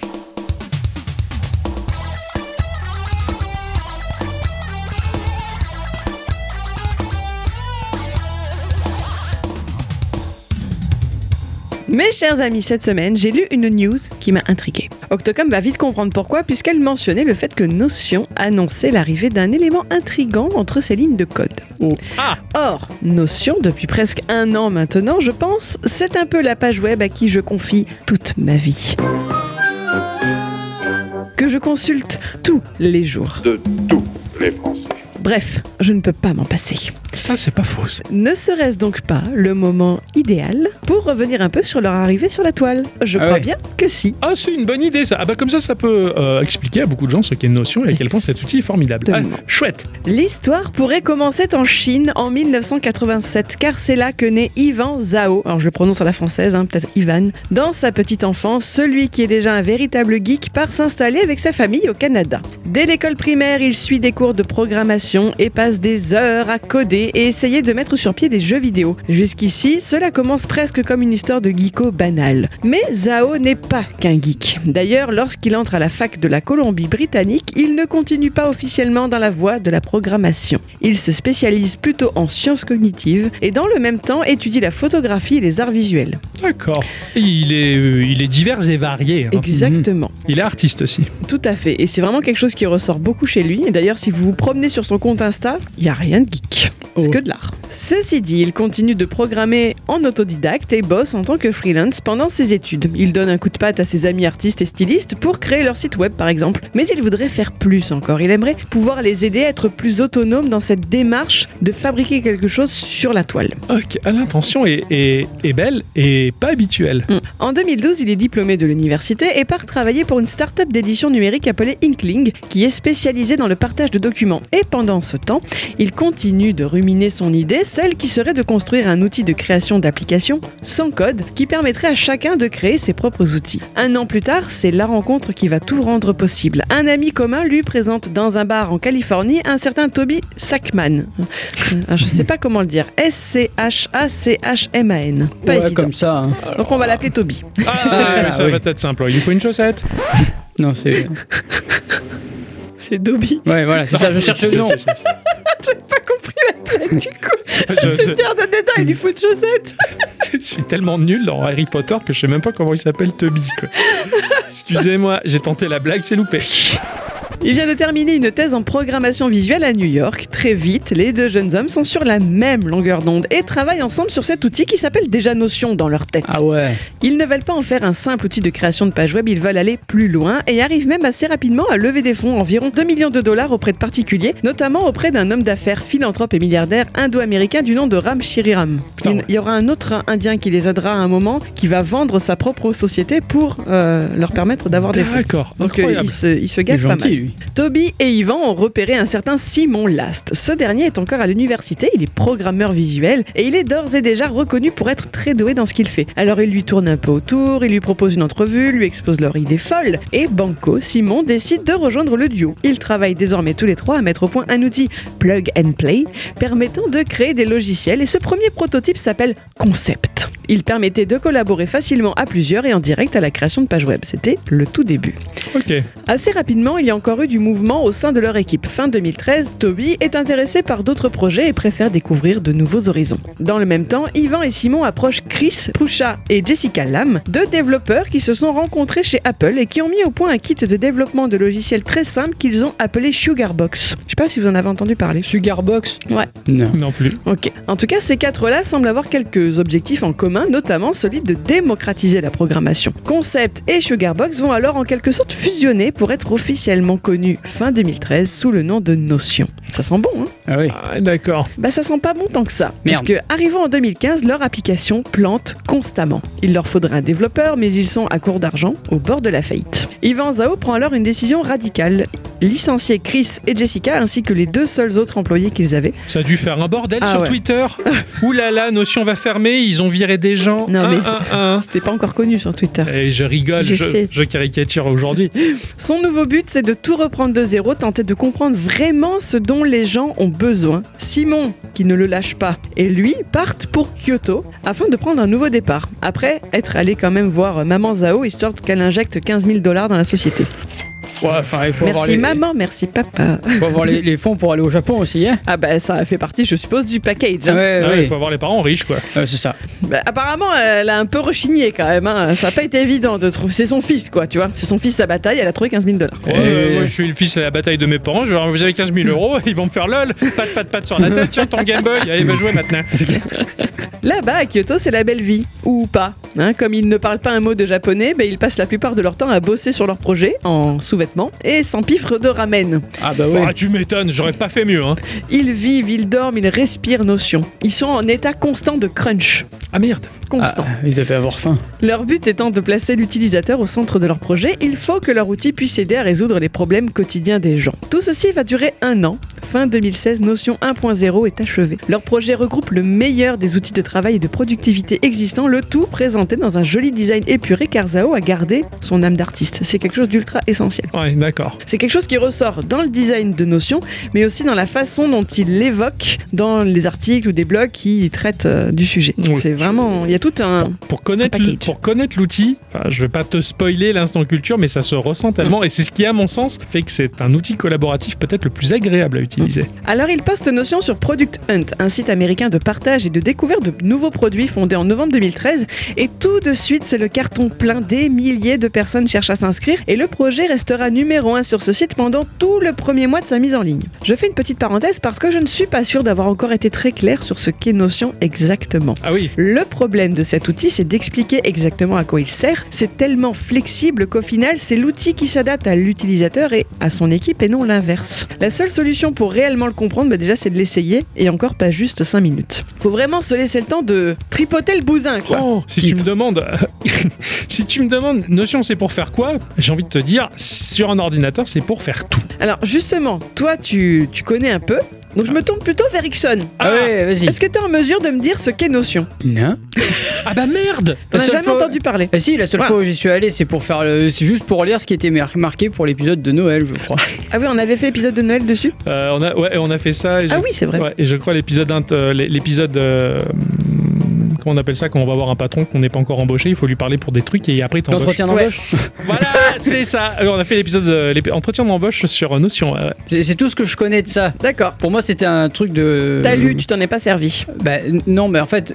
Mes chers amis, cette semaine, j'ai lu une news qui m'a intriguée. Octocom va vite comprendre pourquoi, puisqu'elle mentionnait le fait que Notion annonçait l'arrivée d'un élément intrigant entre ses lignes de code. Ah, Or, Notion, depuis presque un an maintenant, je pense, c'est un peu la page web à qui je confie toute ma vie. Que je consulte tous les jours. de tous les Français. Bref, je ne peux pas m'en passer. Ça c'est pas faux. ça. Ne serait-ce donc pas le moment idéal pour revenir un peu sur leur arrivée sur la toile? Je Ah crois ouais. bien que si. Ah, c'est une bonne idée ça. Ah bah comme ça, ça peut euh, expliquer à beaucoup de gens ce qu'est une notion et à quel point cet outil est formidable. Ah, Exactement. chouette. L'histoire pourrait commencer en Chine en 1987, car c'est là que naît Ivan Zhao, alors je le prononce à la française, hein, peut-être Ivan, dans sa petite enfance, celui qui est déjà un véritable geek part s'installer avec sa famille au Canada. Dès l'école primaire, il suit des cours de programmation et passe des heures à coder et essayer de mettre sur pied des jeux vidéo. Jusqu'ici, cela commence presque comme une histoire de geeko banale. Mais Zhao n'est pas qu'un geek. D'ailleurs, lorsqu'il entre à la fac de la Colombie-Britannique, il ne continue pas officiellement dans la voie de la programmation. Il se spécialise plutôt en sciences cognitives et dans le même temps étudie la photographie et les arts visuels. D'accord. Il est, euh, il est divers et varié. hein. Exactement. Il est artiste aussi. Tout à fait. Et c'est vraiment quelque chose qui ressort beaucoup chez lui. Et d'ailleurs, si vous vous promenez sur son compte Insta, il n'y a rien de geek. C'est Oh. que de l'art. Ceci dit, il continue de programmer en autodidacte et bosse en tant que freelance pendant ses études. Il donne un coup de patte à ses amis artistes et stylistes pour créer leur site web, par exemple. Mais il voudrait faire plus encore. Il aimerait pouvoir les aider à être plus autonomes dans cette démarche de fabriquer quelque chose sur la toile. Ok, ah, l'intention est, est- est belle et pas habituelle. En 2012, il est diplômé de l'université et part travailler pour une start-up d'édition numérique appelée Inkling, qui est spécialisée dans le partage de documents. Et pendant ce temps, il continue de ruminer son idée, celle qui serait de construire un outil de création d'applications sans code qui permettrait à chacun de créer ses propres outils. Un an plus tard, c'est la rencontre qui va tout rendre possible. Un ami commun lui présente dans un bar en Californie un certain Toby Sackman. Alors, je sais pas comment le dire. S-C-H-A-C-H-M-A-N. Pas Ouais, évident. comme ça. hein. Donc on va l'appeler Toby. Ah, ouais, ça oui. va être simple. Il nous faut une chaussette? Non, c'est. C'est Dobby. Ouais, voilà, c'est ça, je cherche le nom. Pas compris la blague du coup. Je- je- C'était un dedans, il lui faut une chaussette. Je suis tellement nul dans Harry Potter que je sais même pas comment il s'appelle Toby. Excusez-moi, j'ai tenté la blague, c'est loupé. Il vient de terminer une thèse en programmation visuelle à New York. Très vite, les deux jeunes hommes sont sur la même longueur d'onde et travaillent ensemble sur cet outil qui s'appelle déjà Notion dans leur tête. Ah ouais. Ils ne veulent pas en faire un simple outil de création de page web, ils veulent aller plus loin et arrivent même assez rapidement à lever des fonds, environ 2 millions de dollars auprès de particuliers, notamment auprès d'un homme d'affaires philanthrope et milliardaire indo-américain du nom de Ram Il, il y aura un autre indien qui les aidera à un moment, qui va vendre sa propre société pour euh, leur permettre d'avoir des fonds. D'accord, Donc euh, il se, il se pas mal. lui. Toby et Yvan ont repéré un certain Simon Last. Ce dernier est encore à l'université, il est programmeur visuel et il est d'ores et déjà reconnu pour être très doué dans ce qu'il fait. Alors il lui tourne un peu autour, il lui propose une entrevue, lui expose leur idée folle et Banco, Simon décide de rejoindre le duo. Ils travaillent désormais tous les trois à mettre au point un outil plug and play permettant de créer des logiciels et ce premier prototype s'appelle Concept. Il permettait de collaborer facilement à plusieurs et en direct à la création de pages web. C'était le tout début. Ok. Assez rapidement, il y a encore eu du mouvement au sein de leur équipe. Fin 2013, Toby est intéressé par d'autres projets et préfère découvrir de nouveaux horizons. Dans le même temps, Yvan et Simon approchent Chris Proucha et Jessica Lam, deux développeurs qui se sont rencontrés chez Apple et qui ont mis au point un kit de développement de logiciels très simple qu'ils ont appelé Sugarbox. Je sais pas si vous en avez entendu parler. Sugarbox Ouais. Non. Non plus. Ok. En tout cas, ces quatre-là semblent avoir quelques objectifs en commun, notamment celui de démocratiser la programmation. Concept et Sugarbox vont alors en quelque sorte fusionner pour être officiellement connus fin 2013 sous le nom de Notion. Ça sent bon, hein? Ah oui. Ah, D'accord. Bah ça sent pas bon tant que ça. Parce Merde. que arrivant en 2015, leur application plante constamment. Il leur faudrait un développeur, mais ils sont à court d'argent, au bord de la faillite. Yvan Zhao prend alors une décision radicale. Licencier Chris et Jessica ainsi que les deux seuls autres employés qu'ils avaient. Ça a dû faire un bordel Ah sur ouais. Twitter. Ouh là là, Notion va fermer, ils ont viré des gens. Non, mais. C'était pas encore connu sur Twitter. Et je rigole, Je je, sais. je caricature aujourd'hui. Son nouveau but, c'est de tout reprendre de zéro, tenter de comprendre vraiment ce dont les gens ont besoin. Simon, qui ne le lâche pas, et lui partent pour Kyoto afin de prendre un nouveau départ. Après être allé quand même voir Maman Zhao, histoire qu'elle injecte 15 000 dollars dans la société. Ouais, enfin, il faut avoir, Merci les, maman, merci papa. faut avoir les, les fonds pour aller au Japon aussi, hein Ah bah ça fait partie, je suppose, du package. hein. Ouais, Ah ouais. Il faut avoir les parents riches, quoi. Ouais, c'est ça. Bah, apparemment, elle a un peu rechigné quand même. hein. Ça n'a pas été évident de trouver. C'est son fils, quoi, tu vois. C'est son fils à bataille, elle a trouvé 15 000 dollars. Ouais, euh, moi, je suis le fils à la bataille de mes parents. Je vais leur dire, vous avez 15 000 euros, ils vont me faire lol. Pat, pat, pat sur la tête. Tiens, ton Game Boy, allez, va jouer maintenant. Là-bas, à Kyoto, c'est la belle vie. Ou pas. Hein, comme ils ne parlent pas un mot de japonais, ben, ils passent la plupart de leur temps à bosser sur leur projet, en sous-vêtements, et s'empiffrent de ramen. Ah bah ouais. Ah, tu m'étonnes, j'aurais pas fait mieux, hein. Ils vivent, ils dorment, ils respirent notion. Ils sont en état constant de crunch. Ah merde. Constant. Ah, ils devaient avoir faim. Leur but étant de placer l'utilisateur au centre de leur projet, il faut que leur outil puisse aider à résoudre les problèmes quotidiens des gens. Tout ceci va durer un an. Fin 2016, Notion 1.0 est achevé. Leur projet regroupe le meilleur des outils de travail et de productivité existants, le tout présenté dans un joli design épuré car Zhao a gardé son âme d'artiste. C'est quelque chose d'ultra essentiel. Ouais, d'accord. C'est quelque chose qui ressort dans le design de Notion, mais aussi dans la façon dont il l'évoque dans les articles ou des blogs qui traitent euh, du sujet. Oui. C'est vraiment, il y a tout un, Pour connaître, Un package. pour connaître l'outil, enfin, je vais pas te spoiler l'instant culture, mais ça se ressent tellement, et c'est ce qui, à mon sens, fait que c'est un outil collaboratif peut-être le plus agréable à utiliser. Alors il poste Notion sur Product Hunt, un site américain de partage et de découverte de nouveaux produits fondé en novembre 2013. Et tout de suite, c'est le carton plein. Des milliers de personnes cherchent à s'inscrire et le projet restera numéro un sur ce site pendant tout le premier mois de sa mise en ligne. Je fais une petite parenthèse parce que je ne suis pas sûr d'avoir encore été très clair sur ce qu'est Notion exactement. Ah oui, Le problème de cet outil, c'est d'expliquer exactement à quoi il sert. C'est tellement flexible qu'au final, c'est l'outil qui s'adapte à l'utilisateur et à son équipe et non l'inverse. La seule solution pour réellement le comprendre, bah déjà, c'est de l'essayer et encore pas juste 5 minutes. Faut vraiment se laisser le temps de tripoter le bousin, quoi. Oh, si tu me demandes, si tu me demandes, Notion c'est pour faire quoi? J'ai envie de te dire, sur un ordinateur c'est pour faire tout. Alors, justement, toi, tu, tu connais un peu. Donc, je me tourne plutôt vers Ixon. Ah ouais, vas-y. Est-ce que tu es en mesure de me dire ce qu'est Notion? Non. Ah bah merde as seule jamais fois- entendu parler. Ah si, la seule Ouais. fois où j'y suis allé, c'est pour faire le... c'est juste pour lire ce qui était mar- marqué pour l'épisode de Noël, je crois. Ah oui, on avait fait l'épisode de Noël dessus? Euh, on a, ouais, on a fait ça. Et Ah je- oui, c'est vrai. ouais, et je crois l'épisode, int- euh, l'épisode, euh, Comment on appelle ça quand on va voir un patron qu'on n'est pas encore embauché Il faut lui parler pour des trucs et après il t'embauche. L'entretien d'embauche Voilà, c'est ça. Euh, On a fait l'épisode euh, entretien d'embauche sur Notion. euh, C'est c'est tout ce que je connais de ça. D'accord. Pour moi, c'était un truc de. T'as lu, tu t'en es pas servi. Bah, non, mais en fait,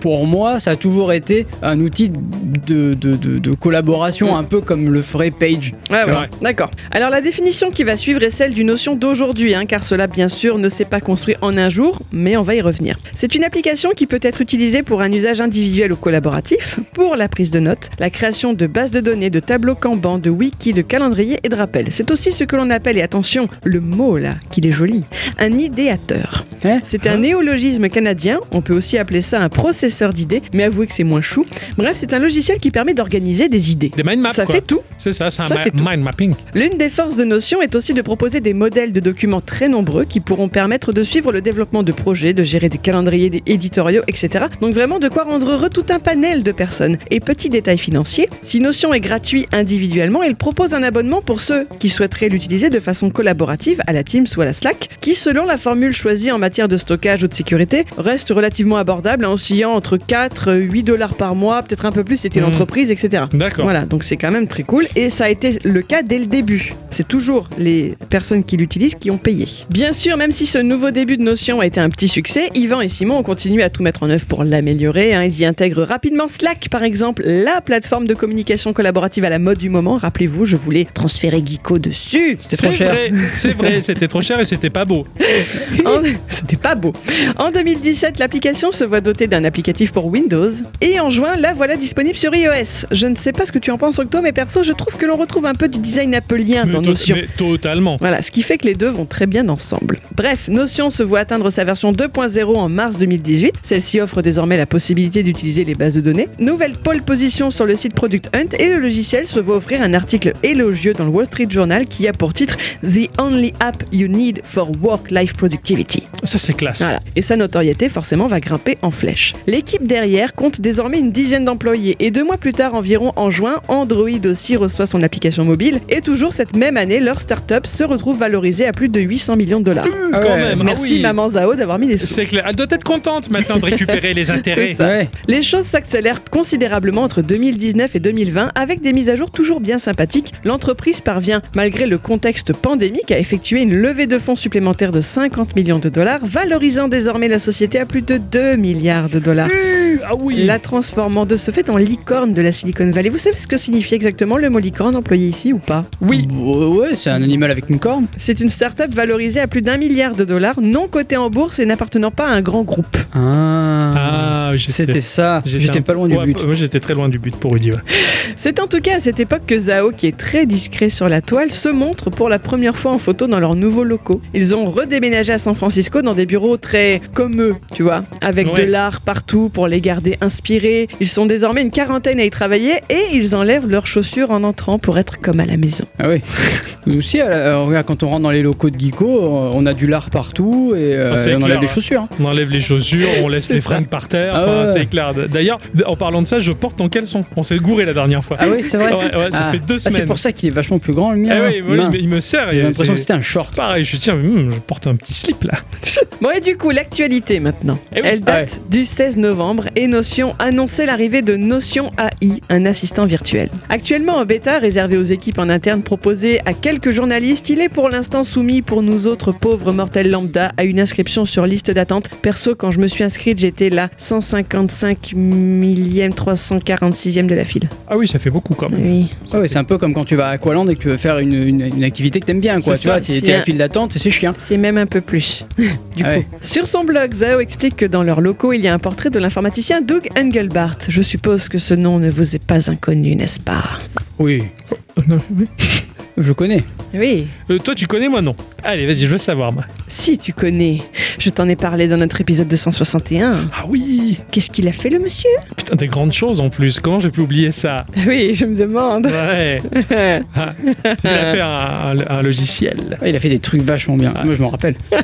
pour moi, ça a toujours été un outil de, de, de- de collaboration, Mm. un peu comme le ferait Page. Ouais, ouais. Ouais. D'accord. Alors la définition qui va suivre est celle du notion d'aujourd'hui, hein, car cela bien sûr ne s'est pas construit en un jour, mais on va y revenir. C'est une application qui peut être utilisée pour un usage individuel ou collaboratif, pour la prise de notes, la création de bases de données, de tableaux Kanban, de wiki, de calendrier et de rappels. C'est aussi ce que l'on appelle, et attention, le mot là, qu'il est joli, un idéateur. Hein C'est un néologisme canadien, on peut aussi appeler ça un processeur d'idées, mais avouez que c'est moins chou. Bref, c'est un logiciel qui permet d'organiser des idées. Des mind maps. Ça quoi. fait tout. C'est ça, c'est un ma- mind mapping. L'une des forces de Notion est aussi de proposer des modèles de documents très nombreux qui pourront permettre de suivre le développement de projets, de gérer des calendriers des éditoriaux, etc. Donc vraiment de quoi rendre heureux tout un panel de personnes. Et petit détail financier, si Notion est gratuit individuellement, il propose un abonnement pour ceux qui souhaiteraient l'utiliser de façon collaborative à la Teams ou à la Slack, qui selon la formule choisie en matière de stockage ou de sécurité, reste relativement abordable, en oscillant entre 4 et 8 dollars par mois, peut-être un peu plus, c'était Mhm. l'entreprise, etc. D'accord. Voilà, donc c'est quand même très cool. Et ça a été le cas dès le début. C'est toujours les personnes qui l'utilisent qui ont payé. Bien sûr, même si ce nouveau début de Notion a été un petit succès, Yvan et Simon ont continué à tout mettre en œuvre pour l'améliorer. Hein. Ils y intègrent rapidement Slack, par exemple, la plateforme de communication collaborative à la mode du moment. Rappelez-vous, je voulais transférer Geeko dessus. C'était trop cher. c'est vrai, c'était trop cher et c'était pas beau. En- C'était pas beau. En 2017, l'application se voit dotée d'un applicatif pour Windows. Et en juin, la voilà disponible sur iOS. Je ne sais pas ce que tu en penses, Octo, mais perso, je trouve que l'on retrouve un peu du design appelien Mais dans Notion. mais totalement. Voilà, ce qui fait que les deux vont très bien ensemble. Bref, Notion se voit atteindre sa version 2.0 en mars 2018. Celle-ci offre désormais la possibilité d'utiliser les bases de données. Nouvelle pole position sur le site Product Hunt et le logiciel se voit offrir un article élogieux dans le Wall Street Journal qui a pour titre The Only App You Need for Work-Life Productivity. Ça, c'est classe. Voilà. Et sa notoriété forcément va grimper en flèche. L'équipe derrière compte désormais une dizaine d'employés et deux mois plus tard environ en juin, Android aussi reçoit son application mobile et toujours cette même année, leur start-up se retrouve valorisée à plus de 800 millions de dollars. Quand ouais. même. ah Merci oui. maman Zao d'avoir mis les sous. C'est clair. Elle doit être contente maintenant de récupérer les intérêts. C'est ça. Ouais. Les choses s'accélèrent considérablement entre 2019 et 2020 avec des mises à jour toujours bien sympathiques. L'entreprise parvient, malgré le contexte pandémique, à effectuer une levée de fonds supplémentaire de 50 millions de dollars, valorisant désormais la société à plus de 2 milliards de dollars. Ah oui. La transformant de ce fait en licorne de la Silicon Valley. Vous savez ce que signifie exactement le mot licorne employé ici ou pas? Oui. Ouais, ouais, c'est un animal avec une corne. C'est une start-up valorisée à plus d'un milliard de dollars, non cotée en bourse et n'appartenant pas à un grand groupe. Ah, Ah, c'était ça. J'étais un- pas loin du Ouais, but. Moi, j'étais très loin du but pour Rudy. ouais. C'est en tout cas à cette époque que Zao, qui est très discret sur la toile, se montre pour la première fois en photo dans leurs nouveaux locaux. Ils ont redéménagé à San Francisco dans des bureaux très comme eux, tu vois, avec Ouais. de l'art partout pour les garder inspirés. Ils sont désormais une quarantaine à y travailler et ils enlèvent leurs chaussures en entrant pour être comme à la maison. Ah oui. Nous aussi, euh, regarde, quand on rentre dans les locaux de Geeko, on a du lard partout et euh, Ah, on clair, enlève les hein. chaussures. hein. On enlève les chaussures, on laisse les fringues par terre. Ah Enfin, ouais. C'est clair. D'ailleurs, en parlant de ça, je porte ton caleçon. On s'est gouré la dernière fois. Ah oui, c'est vrai. Ouais, ouais, ça Ah. fait deux Ah, c'est semaines. pour ça qu'il est vachement plus grand le mien. Eh hein. oui, mais il me sert. J'ai l'impression c'est- que c'était un short. Pareil, je suis tiens, hum, je porte un petit slip là. Bon et du coup, l'actualité maintenant. Eh oui. Elle date du 16 novembre et Notion annonçait l'arrivée de Notion AI, un assistant virtuel. Actuellement en bêta, réservé aux équipes en interne proposé à quelques journalistes, il est pour l'instant soumis pour nous autres pauvres mortels lambda à une inscription sur liste d'attente. Perso, quand je me suis inscrite, j'étais la 155 millième 346e de la file. Ah oui, ça fait beaucoup quand même. Oui. Ah ouais, c'est un peu comme quand tu vas à Aqualand et que tu veux faire une, une- une activité que t'aimes bien, quoi. C'est Tu ça. vois, t'es à un- la file d'attente et c'est chiant. C'est même un peu plus. du Ah coup. ouais. Sur son blog, Zao explique que dans leurs locaux, il y a un portrait de l'informaticien Doug Engelbart. Je suppose que ce nom ne vous est pas inconnu, n'est-ce pas? Oui, non, oui. Je connais. Oui. Euh, toi, tu connais, moi non. Allez, vas-y, je veux savoir. Moi. Si tu connais, je t'en ai parlé dans notre épisode 261. Ah oui Qu'est-ce qu'il a fait le monsieur? Putain, des grandes choses en plus. Comment j'ai pu oublier ça? Oui, je me demande. Ouais. Ah, il a fait un, un- un logiciel. Ah, il a fait des trucs vachement bien. Moi, je m'en rappelle.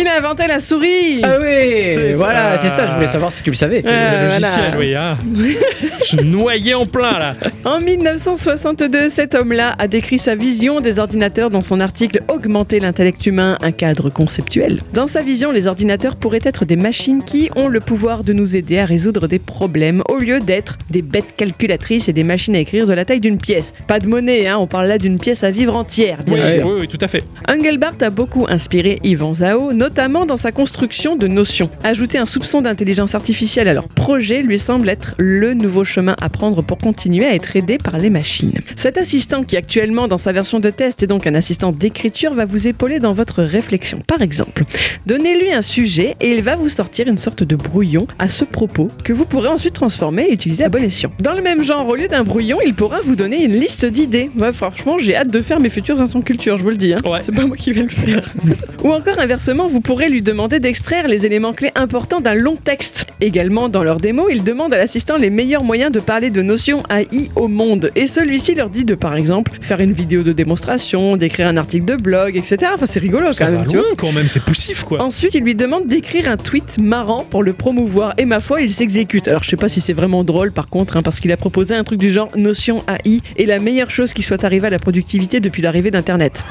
Il a inventé la souris Ah oui, voilà, c'est ça. Je voulais savoir si tu le savais. Euh, le logiciel, voilà. oui. hein. Je suis noyé en plein là. En 1962, cet homme-là a décrit sa vision des ordinateurs dans son article Augmenter l'intellect humain, un cadre conceptuel. Dans sa vision, les ordinateurs pourraient être des machines qui ont le pouvoir de nous aider à résoudre des problèmes au lieu d'être des bêtes calculatrices et des machines à écrire de la taille d'une pièce. Pas de monnaie, hein, on parle là d'une pièce à vivre entière, bien Oui, sûr. oui, oui, tout à fait. Engelbart a beaucoup inspiré Ivan Zhao, notamment dans sa construction de notions. Ajouter un soupçon d'intelligence artificielle à leur projet lui semble être le nouveau chemin à prendre pour continuer à être aidé par les machines. Cet assistant qui actuellement dans sa version de test est donc un assistant d'écriture va vous épauler dans votre réflexion. Par exemple, donnez-lui un sujet et il va vous sortir une sorte de brouillon à ce propos que vous pourrez ensuite transformer et utiliser à bon escient. Dans le même genre, au lieu d'un brouillon, il pourra vous donner une liste d'idées. Ouais, franchement, j'ai hâte de faire mes futurs instants culture, je vous le dis. hein. Ouais. C'est pas moi qui vais le faire. Ou encore inversement, vous pourrez lui demander d'extraire les éléments clés importants d'un long texte. Également, dans leur démo, il demande à l'assistant les meilleurs moyens de parler de notions AI au monde. Et celui-ci leur dit de, par exemple, faire une vidéo de démonstration, d'écrire un article de blog, etc. Enfin, c'est rigolo Ça quand va même, tu loin vois. quand même, c'est poussif quoi. Ensuite, il lui demande d'écrire un tweet marrant pour le promouvoir. Et ma foi, il s'exécute. Alors, je sais pas si c'est vraiment drôle par contre, hein, parce qu'il a proposé un truc du genre notion AI est la meilleure chose qui soit arrivée à la productivité depuis l'arrivée d'Internet.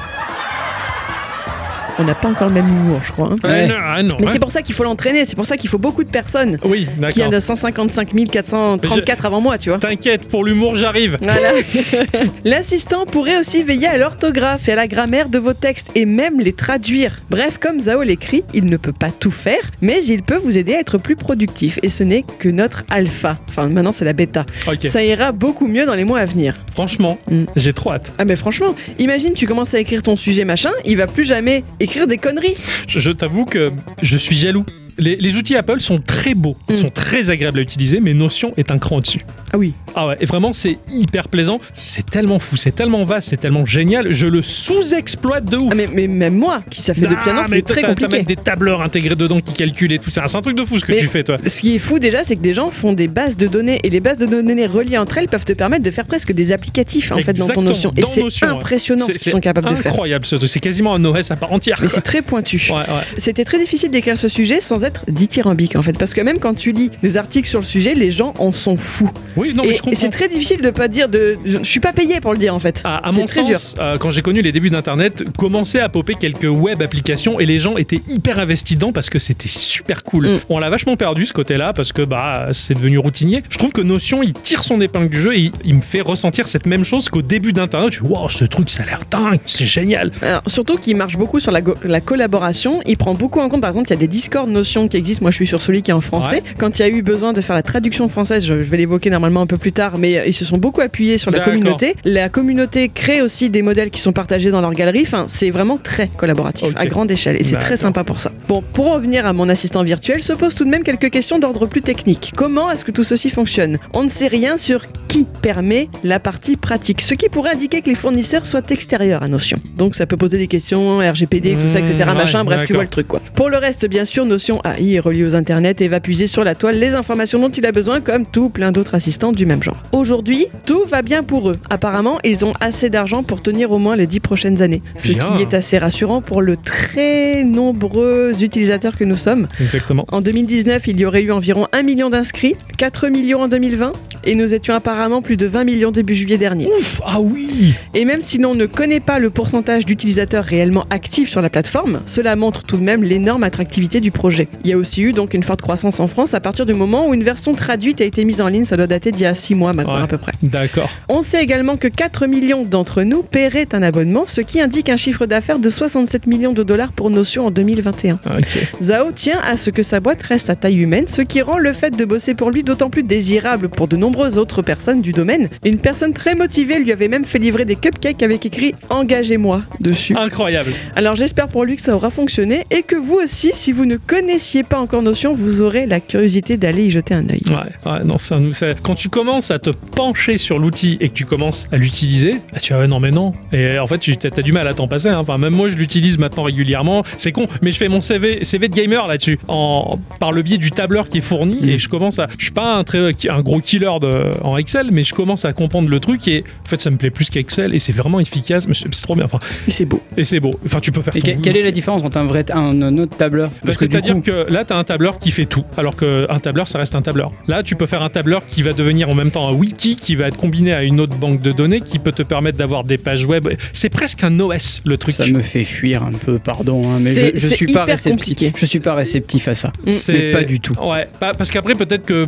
On n'a pas encore le même humour, je crois. hein. Ah, Ouais. ah, non, Mais hein. c'est pour ça qu'il faut l'entraîner, c'est pour ça qu'il faut beaucoup de personnes. Oui, Qui a d'accord. de 155 434 avant moi, tu vois. T'inquiète, pour l'humour, j'arrive. Voilà. L'assistant pourrait aussi veiller à l'orthographe et à la grammaire de vos textes et même les traduire. Bref, comme Zao l'écrit, il ne peut pas tout faire, mais il peut vous aider à être plus productif et ce n'est que notre alpha. Enfin, maintenant c'est la bêta. Ça ira beaucoup mieux dans les mois à venir. Franchement, Mm. j'ai trop hâte. Ah mais franchement, imagine tu commences à écrire ton sujet machin, il va plus jamais écrire des conneries. Je, je t'avoue que je suis jaloux. Les, les outils Apple sont très beaux, ils Mm. sont très agréables à utiliser, mais Notion est un cran au-dessus. Ah oui. Ah ouais, et vraiment, c'est hyper plaisant. C'est tellement fou, c'est tellement vaste, c'est tellement génial. Je le sous-exploite de ouf. Ah mais, mais même moi qui ça fait depuis un an, Ah, mais c'est très compliqué. des tableurs intégrés dedans qui calculent et tout ça. C'est un truc de fou ce que Mais- tu fais, toi. Ce qui est fou déjà, c'est que des gens font des bases de données et les bases de données reliées entre elles peuvent te permettre de faire presque des applicatifs en fait dans ton Notion. Et c'est impressionnant C'est- ce qu'ils sont capables de faire. Incroyable, ce truc. c'est quasiment un OS à part entière. Mais c'est très pointu. Ouais, ouais. C'était très difficile d'écrire ce sujet sans être dithyrambique en fait, parce que même quand tu lis des articles sur le sujet, les gens en sont fous. Oui, non, mais et je comprends. c'est très difficile de pas dire de. Je suis pas payé pour le dire en fait. À, mon très sens, euh, quand j'ai connu les débuts d'Internet, commençaient à popper quelques web applications et les gens étaient hyper investis dedans parce que c'était super cool. Mm. On l'a vachement perdu ce côté-là parce que bah c'est devenu routinier. Je trouve que Notion, il tire son épingle du jeu et il, il me fait ressentir cette même chose qu'au début d'Internet. Je dis, wow, ce truc, ça a l'air dingue, c'est génial. Alors, surtout qu'il marche beaucoup sur la, collaboration. Il prend beaucoup en compte, par exemple, il y a des Discord Notion qui existent. Moi, je suis sur celui qui est en français. Ouais. Quand il y a eu besoin de faire la traduction française, je, je vais l'évoquer normalement un peu plus tard, mais ils se sont beaucoup appuyés sur la communauté. La communauté crée aussi des modèles qui sont partagés dans leur galerie. Enfin, c'est vraiment très collaboratif, à grande échelle. Et c'est très sympa pour ça. Bon, pour revenir à mon assistant virtuel, se posent tout de même quelques questions d'ordre plus technique. Comment est-ce que tout ceci fonctionne? On ne sait rien sur qui permet la partie pratique, ce qui pourrait indiquer que les fournisseurs soient extérieurs à Notion. Donc ça peut poser des questions, RGPD, tout ça, etc. Mmh, ouais, machin, bref, tu vois le truc quoi. Pour le reste, bien sûr, Notion AI est relié aux internets et va puiser sur la toile les informations dont il a besoin, comme tout plein d'autres assistants du même genre. Aujourd'hui, tout va bien pour eux. Apparemment, ils ont assez d'argent pour tenir au moins les dix prochaines années, ce Bien. qui est assez rassurant pour le très nombreux utilisateurs que nous sommes. Exactement. En 2019, il y aurait eu environ 1 million d'inscrits, 4 millions en 2020, et nous étions apparemment plus de 20 millions début juillet dernier. Ouf, ah oui Et même si l'on ne connaît pas le pourcentage d'utilisateurs réellement actifs sur la plateforme, cela montre tout de même l'énorme attractivité du projet. Il y a aussi eu donc une forte croissance en France à partir du moment où une version traduite a été mise en ligne, ça doit dater d'il y a 6 mois maintenant Ouais. à peu près. D'accord. On sait également que 4 millions d'entre nous paieraient un abonnement, ce qui indique un chiffre d'affaires de 67 millions de dollars pour Notion en 2021. Ok. Zhao tient à ce que sa boîte reste à taille humaine, ce qui rend le fait de bosser pour lui d'autant plus désirable pour de nombreuses autres personnes du domaine. Une personne très motivée lui avait même fait livrer des cupcakes avec écrit Engagez-moi dessus. Incroyable. Alors j'espère pour lui que ça aura fonctionné et que vous aussi, si vous ne connaissiez pas encore Notion, vous aurez la curiosité d'aller y jeter un œil. Ouais, ouais, non, ça, nous- ça- quand tu commences à te pencher sur l'outil et que tu commences à l'utiliser, bah, tu vas, ouais, non, mais non. Et en fait, tu as, du mal à t'en passer. hein. Enfin, même moi, je l'utilise maintenant régulièrement. C'est con, mais je fais mon CV, CV de gamer là-dessus, en, par le biais du tableur qui est fourni. Mm. Et je commence à. Je suis pas un, très, un gros killer de, en Excel, mais je commence à comprendre le truc. Et en fait, ça me plaît plus qu'Excel. Et c'est vraiment efficace. mais C'est trop bien. Enfin, Et c'est beau. et c'est beau. Enfin, tu peux faire Et ton quelle est la différence entre un vrai un, un autre tableur? Bah, C'est-à-dire coup- que là, tu as un tableur qui fait tout, alors qu'un tableur, ça reste un tableur. Là, tu peux faire un tableur qui va devenir en même temps un wiki, qui va être combiné à une autre banque de données, qui peut te permettre d'avoir des pages web. C'est presque un OS, le truc. Ça me fait fuir un peu, pardon, hein, mais C'est- je, je c'est suis pas réceptif. compliqué. Je suis pas réceptif à ça. C'est- Mais pas du tout. Ouais, pas- parce qu'après peut-être que,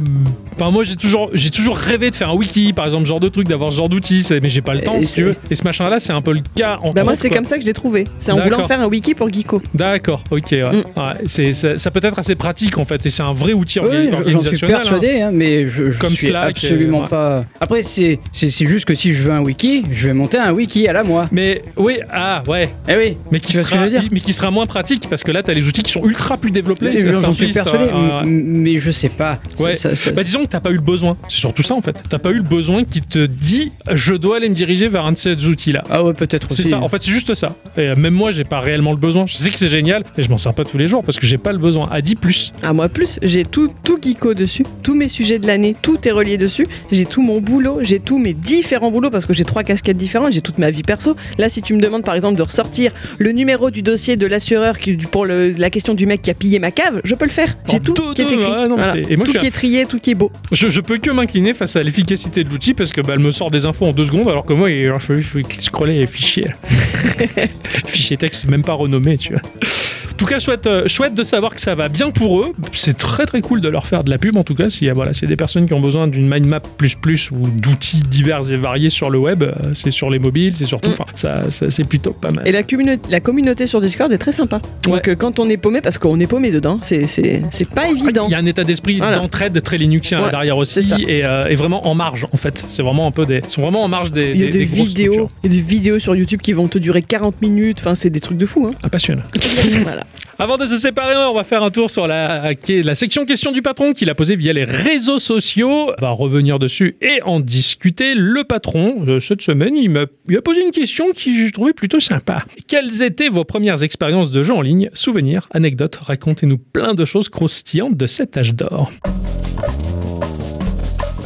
enfin moi j'ai toujours, j'ai toujours rêvé de faire un wiki, par exemple, ce genre de truc, d'avoir ce genre d'outils, c'est- mais j'ai pas le temps, Et si tu c'est- veux. Et ce machin-là, c'est un peu le cas en Bah moi, c'est quoi. comme ça que je l'ai trouvé. C'est en D'accord. voulant faire un wiki pour Geeko. D'accord, ok, ouais. Mm. Ouais, c'est, ça, ça peut être assez pratique en fait, et c'est un vrai outil Oui, j'en suis organisationnel. hein. persuadé, hein, mais je, je Comme suis Slack, absolument pas. Après, c'est c'est- c'est juste que si je veux un wiki, je vais monter un wiki à la moi. Mais oui, ah ouais, Eh oui, mais qui, tu vois ce que sera, je veux dire mais qui sera moins pratique parce que là, t'as les outils qui sont ultra plus développés. J'en suis persuadé, mais je sais pas. Ça- Ouais. ça- ça- Bah disons que t'as pas eu le besoin. C'est surtout ça en fait. T'as pas eu le besoin qui te dit je dois aller me diriger vers un de ces outils-là. Ah ouais, peut-être aussi. C'est ça, en fait, c'est juste ça. Et euh, même moi, j'ai pas réellement le besoin. Je sais que c'est génial, mais je m'en sers pas tous les jours parce que j'ai pas le besoin. À 10 plus. Ah, moi, plus, j'ai tout, tout Geeko dessus, tous mes sujets de l'année, tout est relié dessus. J'ai tout mon boulot, j'ai tous mes différents boulots parce que j'ai trois casquettes différentes, j'ai toute ma vie perso. Là, si tu me demandes par exemple de ressortir le numéro du dossier de l'assureur pour le- la question du mec qui a pillé ma cave, je peux le faire. J'ai En tout qui est écrit. ouais, non, mais Voilà. c'est- et moi, tout je suis qui est trié, tout qui est beau. Je, je peux que m'incliner face à l'efficacité de l'outil parce que bah, elle me sort des infos en deux secondes alors que moi, il faut, il faut scroller les fichiers. fichiers texte même pas renommés, tu vois. En tout cas, chouette, euh, chouette de savoir que ça va bien pour eux. C'est très très cool de leur faire de la pub en tout cas. Si euh, voilà, c'est des personnes qui ont besoin d'une mind map plus plus ou d'outils divers et variés sur le web, euh, c'est sur les mobiles, c'est surtout. Mm. Enfin, ça, ça- c'est plutôt pas mal. Et la, communauté sur Discord est très sympa. Donc Ouais. quand on est paumé, parce qu'on est paumé dedans, c'est- pas évident. Il y a un état d'esprit Voilà. d'entraide très linuxien Ouais, derrière aussi et, euh, et vraiment en marge en fait. C'est vraiment un peu des, ils sont vraiment en marge des, Il y a des, vidéos, structures. il y a des vidéos sur YouTube qui vont te durer 40 minutes. Enfin, c'est des trucs de fou. Hein. Ah, passionnant. voilà. Avant de se séparer, on va faire un tour sur la, section question du patron qu'il a posée via les réseaux sociaux. On va revenir dessus et en discuter. Le patron, cette semaine, il m'a posé une question qui je trouvais plutôt sympa. Quelles étaient vos premières expériences de jeu en ligne? Souvenirs, anecdotes, racontez-nous plein de choses croustillantes de cet âge d'or.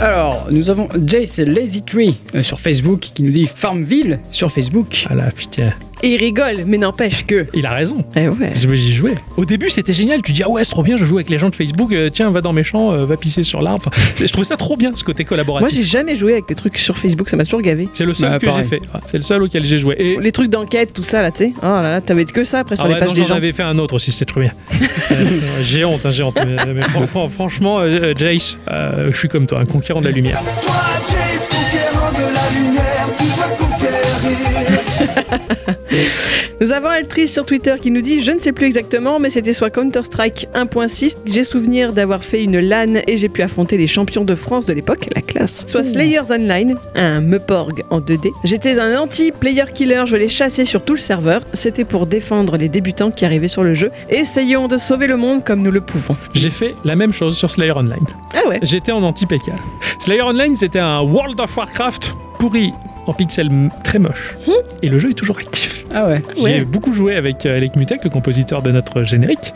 Alors, nous avons Jace Lazy Tree euh, sur Facebook qui nous dit Farmville sur Facebook. Ah là, putain, Et il rigole, mais n'empêche que. il a raison. Eh ouais. J'y jouais. Au début, c'était génial. Tu dis, ah ouais, c'est trop bien, je joue avec les gens de Facebook. euh, tiens, va dans mes champs, euh, va pisser sur l'arbre. Je trouvais ça trop bien, ce côté Moi, collaboratif. j'ai jamais joué avec des trucs sur Facebook, ça m'a toujours gavé. C'est le seul Bah, que j'ai fait. Ouais, C'est le seul auquel j'ai joué. Et Les trucs d'enquête, tout ça là, tu sais. Oh là là, t'avais que ça après sur Ah les ouais, pages non, des j'en avais fait un autre aussi, c'était trop bien. Euh, j'ai honte, hein, j'ai honte. Mais, mais fran- fran- franchement, Jace, euh, je suis comme toi, un conquérant de la lumière. Toi, Jace, conquérant de la lumière, tu vas conquérir. Nous avons Altrice sur Twitter qui nous dit Je ne sais plus exactement, mais c'était soit Counter-Strike 1.6. J'ai souvenir d'avoir fait une LAN et j'ai pu affronter les champions de France de l'époque, la classe. Soit Slayers Online, un Meporg en 2D. J'étais un anti-player killer, je les chassais sur tout le serveur. C'était pour défendre les débutants qui arrivaient sur le jeu. Essayons de sauver le monde comme nous le pouvons. J'ai fait la même chose sur Slayer Online. Ah ouais J'étais en anti-PK. Slayer Online, c'était un World of Warcraft pourri en pixels très moche. Et le jeu est toujours actif. Ah ouais. J'ai Ouais. beaucoup joué avec euh, Alec Mutek, le compositeur de notre générique.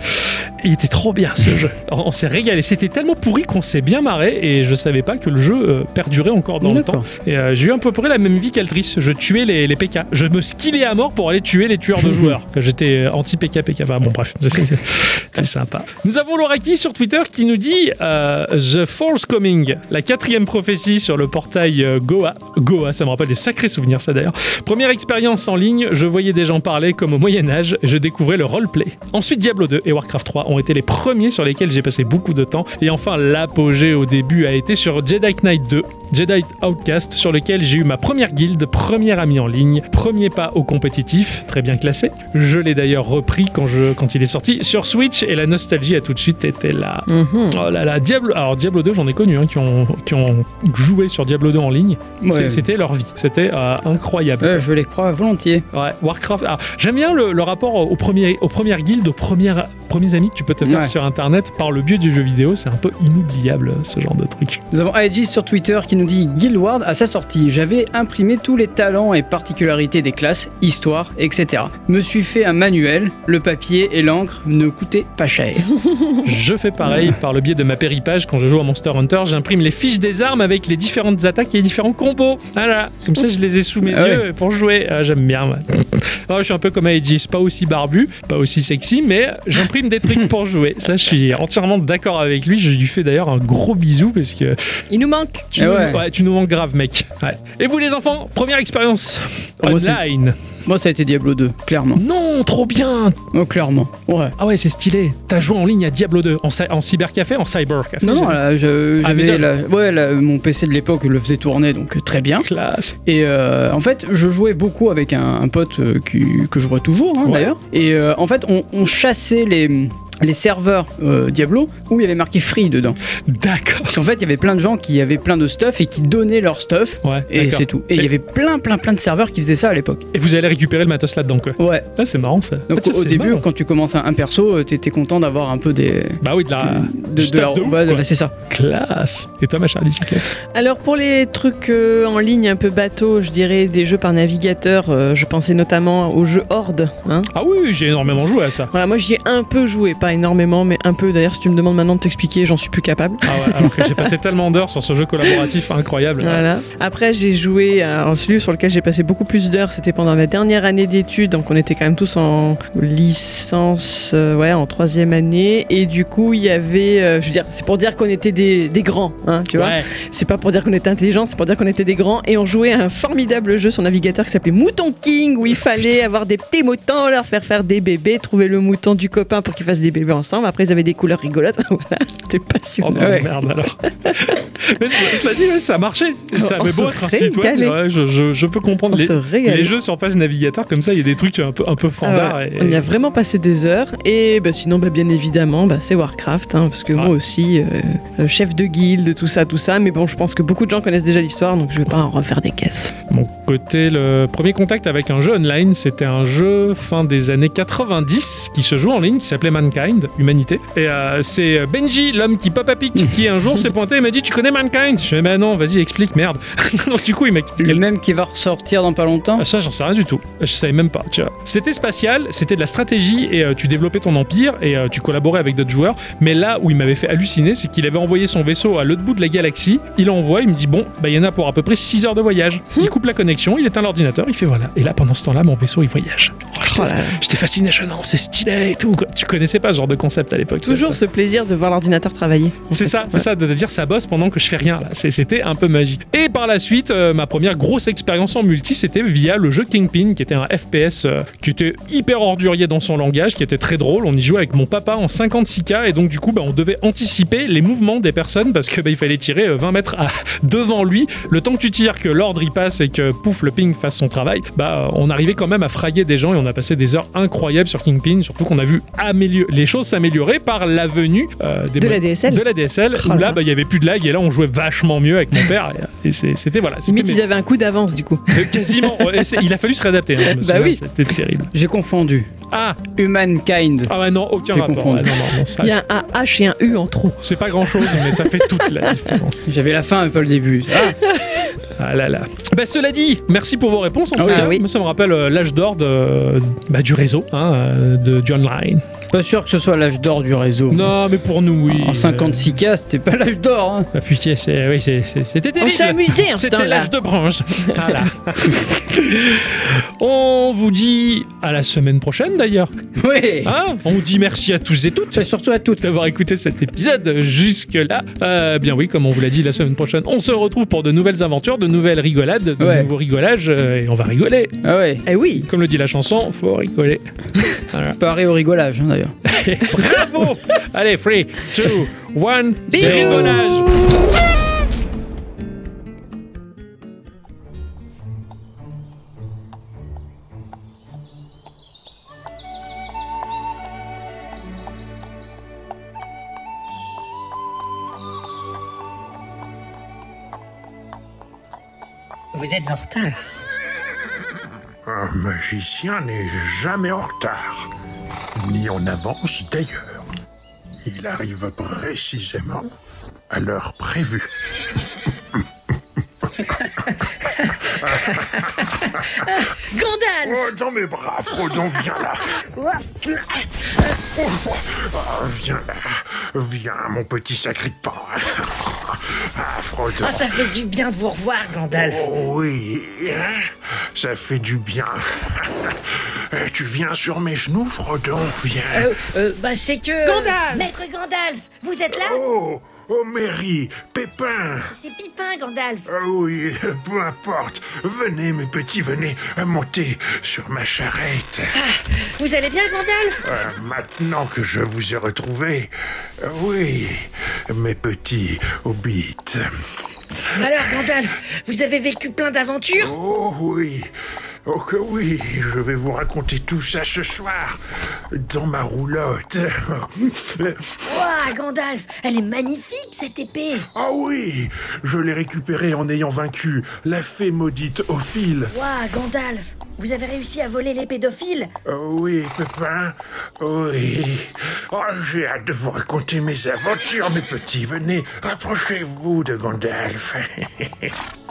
Et il était trop bien ce jeu. On, s'est régalé. C'était tellement pourri qu'on s'est bien marré et je savais pas que le jeu euh, perdurait encore dans le temps. Et euh, j'ai eu à peu près la même vie qu'Altrice. Je tuais les, les PK. Je me skillais à mort pour aller tuer les tueurs de joueurs. j'étais anti-PK, PK. Enfin, bon, bref. C'était sympa. Nous avons Loraki sur Twitter qui nous dit euh, The Force Coming, la quatrième prophétie sur le portail euh, Goa. Goa, ça me rappelle des sacrés souvenirs, ça d'ailleurs. Première expérience en ligne, je voyais des gens parler comme au Moyen-Âge. Je découvrais le roleplay. Ensuite, Diablo 2 et Warcraft 3 ont été les premiers sur lesquels j'ai passé beaucoup de temps. Et enfin, l'apogée au début a été sur Jedi Knight 2, Jedi Outcast, sur lequel j'ai eu ma première guilde, premier ami en ligne, premier pas au compétitif, très bien classé. Je l'ai d'ailleurs repris quand, je, quand il est sorti sur Switch et la nostalgie a tout de suite été là. Mhm. Oh là là, Diablo, alors Diablo 2, j'en ai connu hein, qui, ont, qui ont joué sur Diablo 2 en ligne. Ouais. C'était leur vie, c'était euh, incroyable. Je les crois volontiers. Ouais, Warcraft. alors, J'aime bien le, le rapport aux, premiers, aux premières guildes, aux premières premiers amis que tu peux te faire Ouais. sur Internet par le biais du jeu vidéo. C'est un peu inoubliable ce genre de truc. Nous avons Aegis sur Twitter qui nous dit Guildward à sa sortie, j'avais imprimé tous les talents et particularités des classes, histoire, etc. Me suis fait un manuel, le papier et l'encre ne coûtaient pas cher. Je fais pareil par le biais de ma péripage quand je joue à Monster Hunter. J'imprime les fiches des armes avec les différentes attaques et les différents combos. Voilà, comme ça je les ai sous mes Ah yeux pour jouer. Ah, J'aime bien. moi. Alors, je suis un peu comme Aegis, pas aussi barbu, pas aussi sexy, mais j'imprime des trucs pour jouer. Ça, je suis entièrement d'accord avec lui. Je lui fais d'ailleurs un gros bisou parce que Il nous manque. tu, Eh nous, ouais. ouais, tu nous manques grave, mec. Ouais. Et vous, les enfants, première expérience Ah, moi, c'est- online. Moi ça a été Diablo 2, clairement. Non, trop bien. Oh, clairement. Ouais. Ah ouais, c'est stylé. T'as joué en ligne à Diablo 2 en, cy- en cybercafé, en cybercafé. Non, non, là, je- Ah, la- ouais, la- mon PC de l'époque le faisait tourner, donc euh, très bien. classe. Et euh, en fait, je jouais beaucoup avec un, un pote euh, qui- que je vois toujours, hein, Ouais. d'ailleurs. Et euh, en fait, on, on chassait les, les serveurs euh, Diablo où il y avait marqué free dedans. D'accord. Parce qu'en fait, il y avait plein de gens qui avaient plein de stuff et qui donnaient leur stuff. Ouais, Et c'est tout. Et il y avait plein, plein, plein de serveurs qui faisaient ça à l'époque. Et vous allez récupérer le matos là-dedans, quoi. Ouais. Ah, c'est marrant ça. Donc Ah, au début, marrant. quand tu commences un, un perso, euh, t'étais content d'avoir un peu des. Bah oui, de la. de, de stuff la- de ouf, ouais, quoi. c'est ça. Classe. Et toi, ma chère bicyclette Alors pour les trucs euh, en ligne un peu bateau, je dirais des jeux par navigateur, euh, je pensais notamment au jeu Horde. hein. Ah oui, j'ai énormément joué à ça. Voilà, moi j'y ai un peu joué, pas énormément, mais un peu. D'ailleurs, si tu me demandes maintenant de t'expliquer, j'en suis plus capable. Ah ouais, alors que j'ai passé tellement d'heures sur ce jeu collaboratif incroyable. Voilà. Après, j'ai joué à celui sur lequel j'ai passé beaucoup plus d'heures. C'était pendant ma dernière année d'études, donc on était quand même tous en licence, euh, ouais, en troisième année. Et du coup, il y avait, euh, je veux dire, c'est pour dire qu'on était des, des grands, hein, tu vois. Ouais. C'est pas pour dire qu'on était intelligent, c'est pour dire qu'on était des grands. Et on jouait à un formidable jeu sur navigateur qui s'appelait Mouton King, où il fallait avoir des petits moutons, leur faire faire des bébés, trouver le mouton du copain pour qu'ils fassent des bébés ensemble. Après, ils avaient des couleurs rigolotes. voilà, c'était Oh passionnant. non, Ouais. merde alors. Mais cela dit, ça a marché. Ça On avait beau être un site web, ouais, je, je- je peux comprendre. Les, jeux sur page navigateur comme ça, il y a des trucs un peu, un peu Ah fandards. ouais, et- On y a vraiment passé des heures. Et bah, sinon, bah, bien évidemment, bah, c'est Warcraft. hein, parce que Ah. moi aussi, euh, euh, chef de guilde, tout ça, tout ça. Mais bon, je pense que beaucoup de gens connaissent déjà l'histoire, donc je vais pas en refaire des caisses. Mon côté, le premier contact avec un jeu online, c'était un jeu fin des années 90 qui se joue en ligne, qui s'appelait Mankind, Humanité. Et euh, c'est Benji, l'homme qui pop à pic, qui un jour s'est pointé et m'a dit Tu connais Mankind? Je fais Bah non, vas-y, explique, merde. Donc du coup, il m'a expliqué. Le même qui va ressortir dans pas longtemps? Ah, ça, j'en sais rien du tout. Je savais même pas, tu vois. C'était spatial, c'était de la stratégie et euh, tu développais ton empire et euh, tu collaborais avec d'autres joueurs. Mais là où il m'avait fait halluciner, c'est qu'il avait envoyé son vaisseau à l'autre bout de la galaxie. Il envoie, il me dit Bon, bah, il y en a pour à peu près 6 heures de voyage. Il coupe la connexion, il éteint l'ordinateur, il fait voilà. Et là, pendant ce temps-là, mon vaisseau, il voyage. Oh, j'étais- Oh fasciné, je non, c'est stylé et tout. quoi. Tu connaissais pas genre de concept à l'époque. Toujours ce plaisir de voir l'ordinateur travailler. c'est ça, c'est ça, de te dire ça bosse pendant que je fais rien C'était un peu magique. Et par la suite, euh, ma première grosse expérience en multi, c'était via le jeu Kingpin, qui était un FPS euh, qui était hyper ordurier dans son langage, qui était très drôle. On y jouait avec mon papa en 56K, et donc du coup, bah, on devait anticiper les mouvements des personnes parce que bah, il fallait tirer euh, 20 mètres à- devant lui. Le temps que tu tires, que l'ordre y passe et que pouf, le ping fasse son travail, bah, on arrivait quand même à frayer des gens et on a passé des heures incroyables sur Kingpin, surtout qu'on a vu améliorer les choses s'améliorer par la venue euh, des De la DSL. de la DSL Oh où là bah, il y avait plus de lag et là on jouait vachement mieux avec mon père et, et c'est- c'était voilà mes- ils avaient un coup d'avance du coup. euh, quasiment il a fallu se réadapter hein, Bah souviens, oui. c'était terrible J'ai confondu. ah Humankind. ah ouais non aucun rapport confondu. Ouais, non, non, non, ça- Il y a un H et un U en trop. c'est pas grand chose mais ça fait toute la différence J'avais la fin, mais pas le début. Ah, ah là là bah, cela dit merci pour vos réponses en Ah tout oui. cas Ah oui. Ça me rappelle euh, l'âge d'or de, bah, du réseau hein, euh, de, du online pas sûr que ce soit l'âge d'or du réseau. non mais pour nous oui En 56K, c'était pas l'âge d'or. hein. euh, putain c'est oui c'est- c'est- c'était On terrible s'est amusé en ce C'était l'âge de bronze. Voilà. On vous dit à la semaine prochaine d'ailleurs. Oui. Hein On vous dit merci à tous et toutes Et surtout à toutes. d'avoir écouté cet épisode jusque-là. Euh, bien oui, comme on vous l'a dit la semaine prochaine, on se retrouve pour de nouvelles aventures, de nouvelles rigolades, de Ouais. nouveaux rigolages euh, et on va rigoler. Ah ouais. Eh oui. Comme le dit la chanson, faut rigoler. Voilà. Pareil au rigolage, hein, d'ailleurs. Bravo Allez, 3, 2, 1, Bisous. rigolage Vous êtes en retard. Un magicien n'est jamais en retard. Ni en avance d'ailleurs. Il arrive précisément à l'heure prévue. Gandalf Oh, dans mes bras, Frodon, viens là. Ah, viens là. Viens, mon petit sacripant. Ah, Frodon. Ah, ça fait du bien de vous revoir, Gandalf. Oh oui, hein, ça fait du bien. Eh, Tu viens sur mes genoux, Frodon, viens. Euh, euh, bah c'est que... Gandalf Maître Gandalf, vous êtes là? Oh, oh Mary, Pépin. C'est Pipin, Gandalf. Ah oui, peu importe. Venez, mes petits, venez montez sur ma charrette. Vous allez bien, Gandalf? Euh, maintenant que je vous ai retrouvé, euh, oui, mes petits hobbits. Alors, Gandalf, vous avez vécu plein d'aventures? Oh oui, oh que oui, je vais vous raconter tout ça ce soir, dans ma roulotte. Ouah, Gandalf, elle est magnifique, cette épée. Ah oui, je l'ai récupérée en ayant vaincu la fée maudite Ophile. Ouah, Gandalf, vous avez réussi à voler les pédophiles Oh oui, Pépin, oui. Oh, j'ai hâte de vous raconter mes aventures, mes petits. Venez, rapprochez-vous de Gandalf.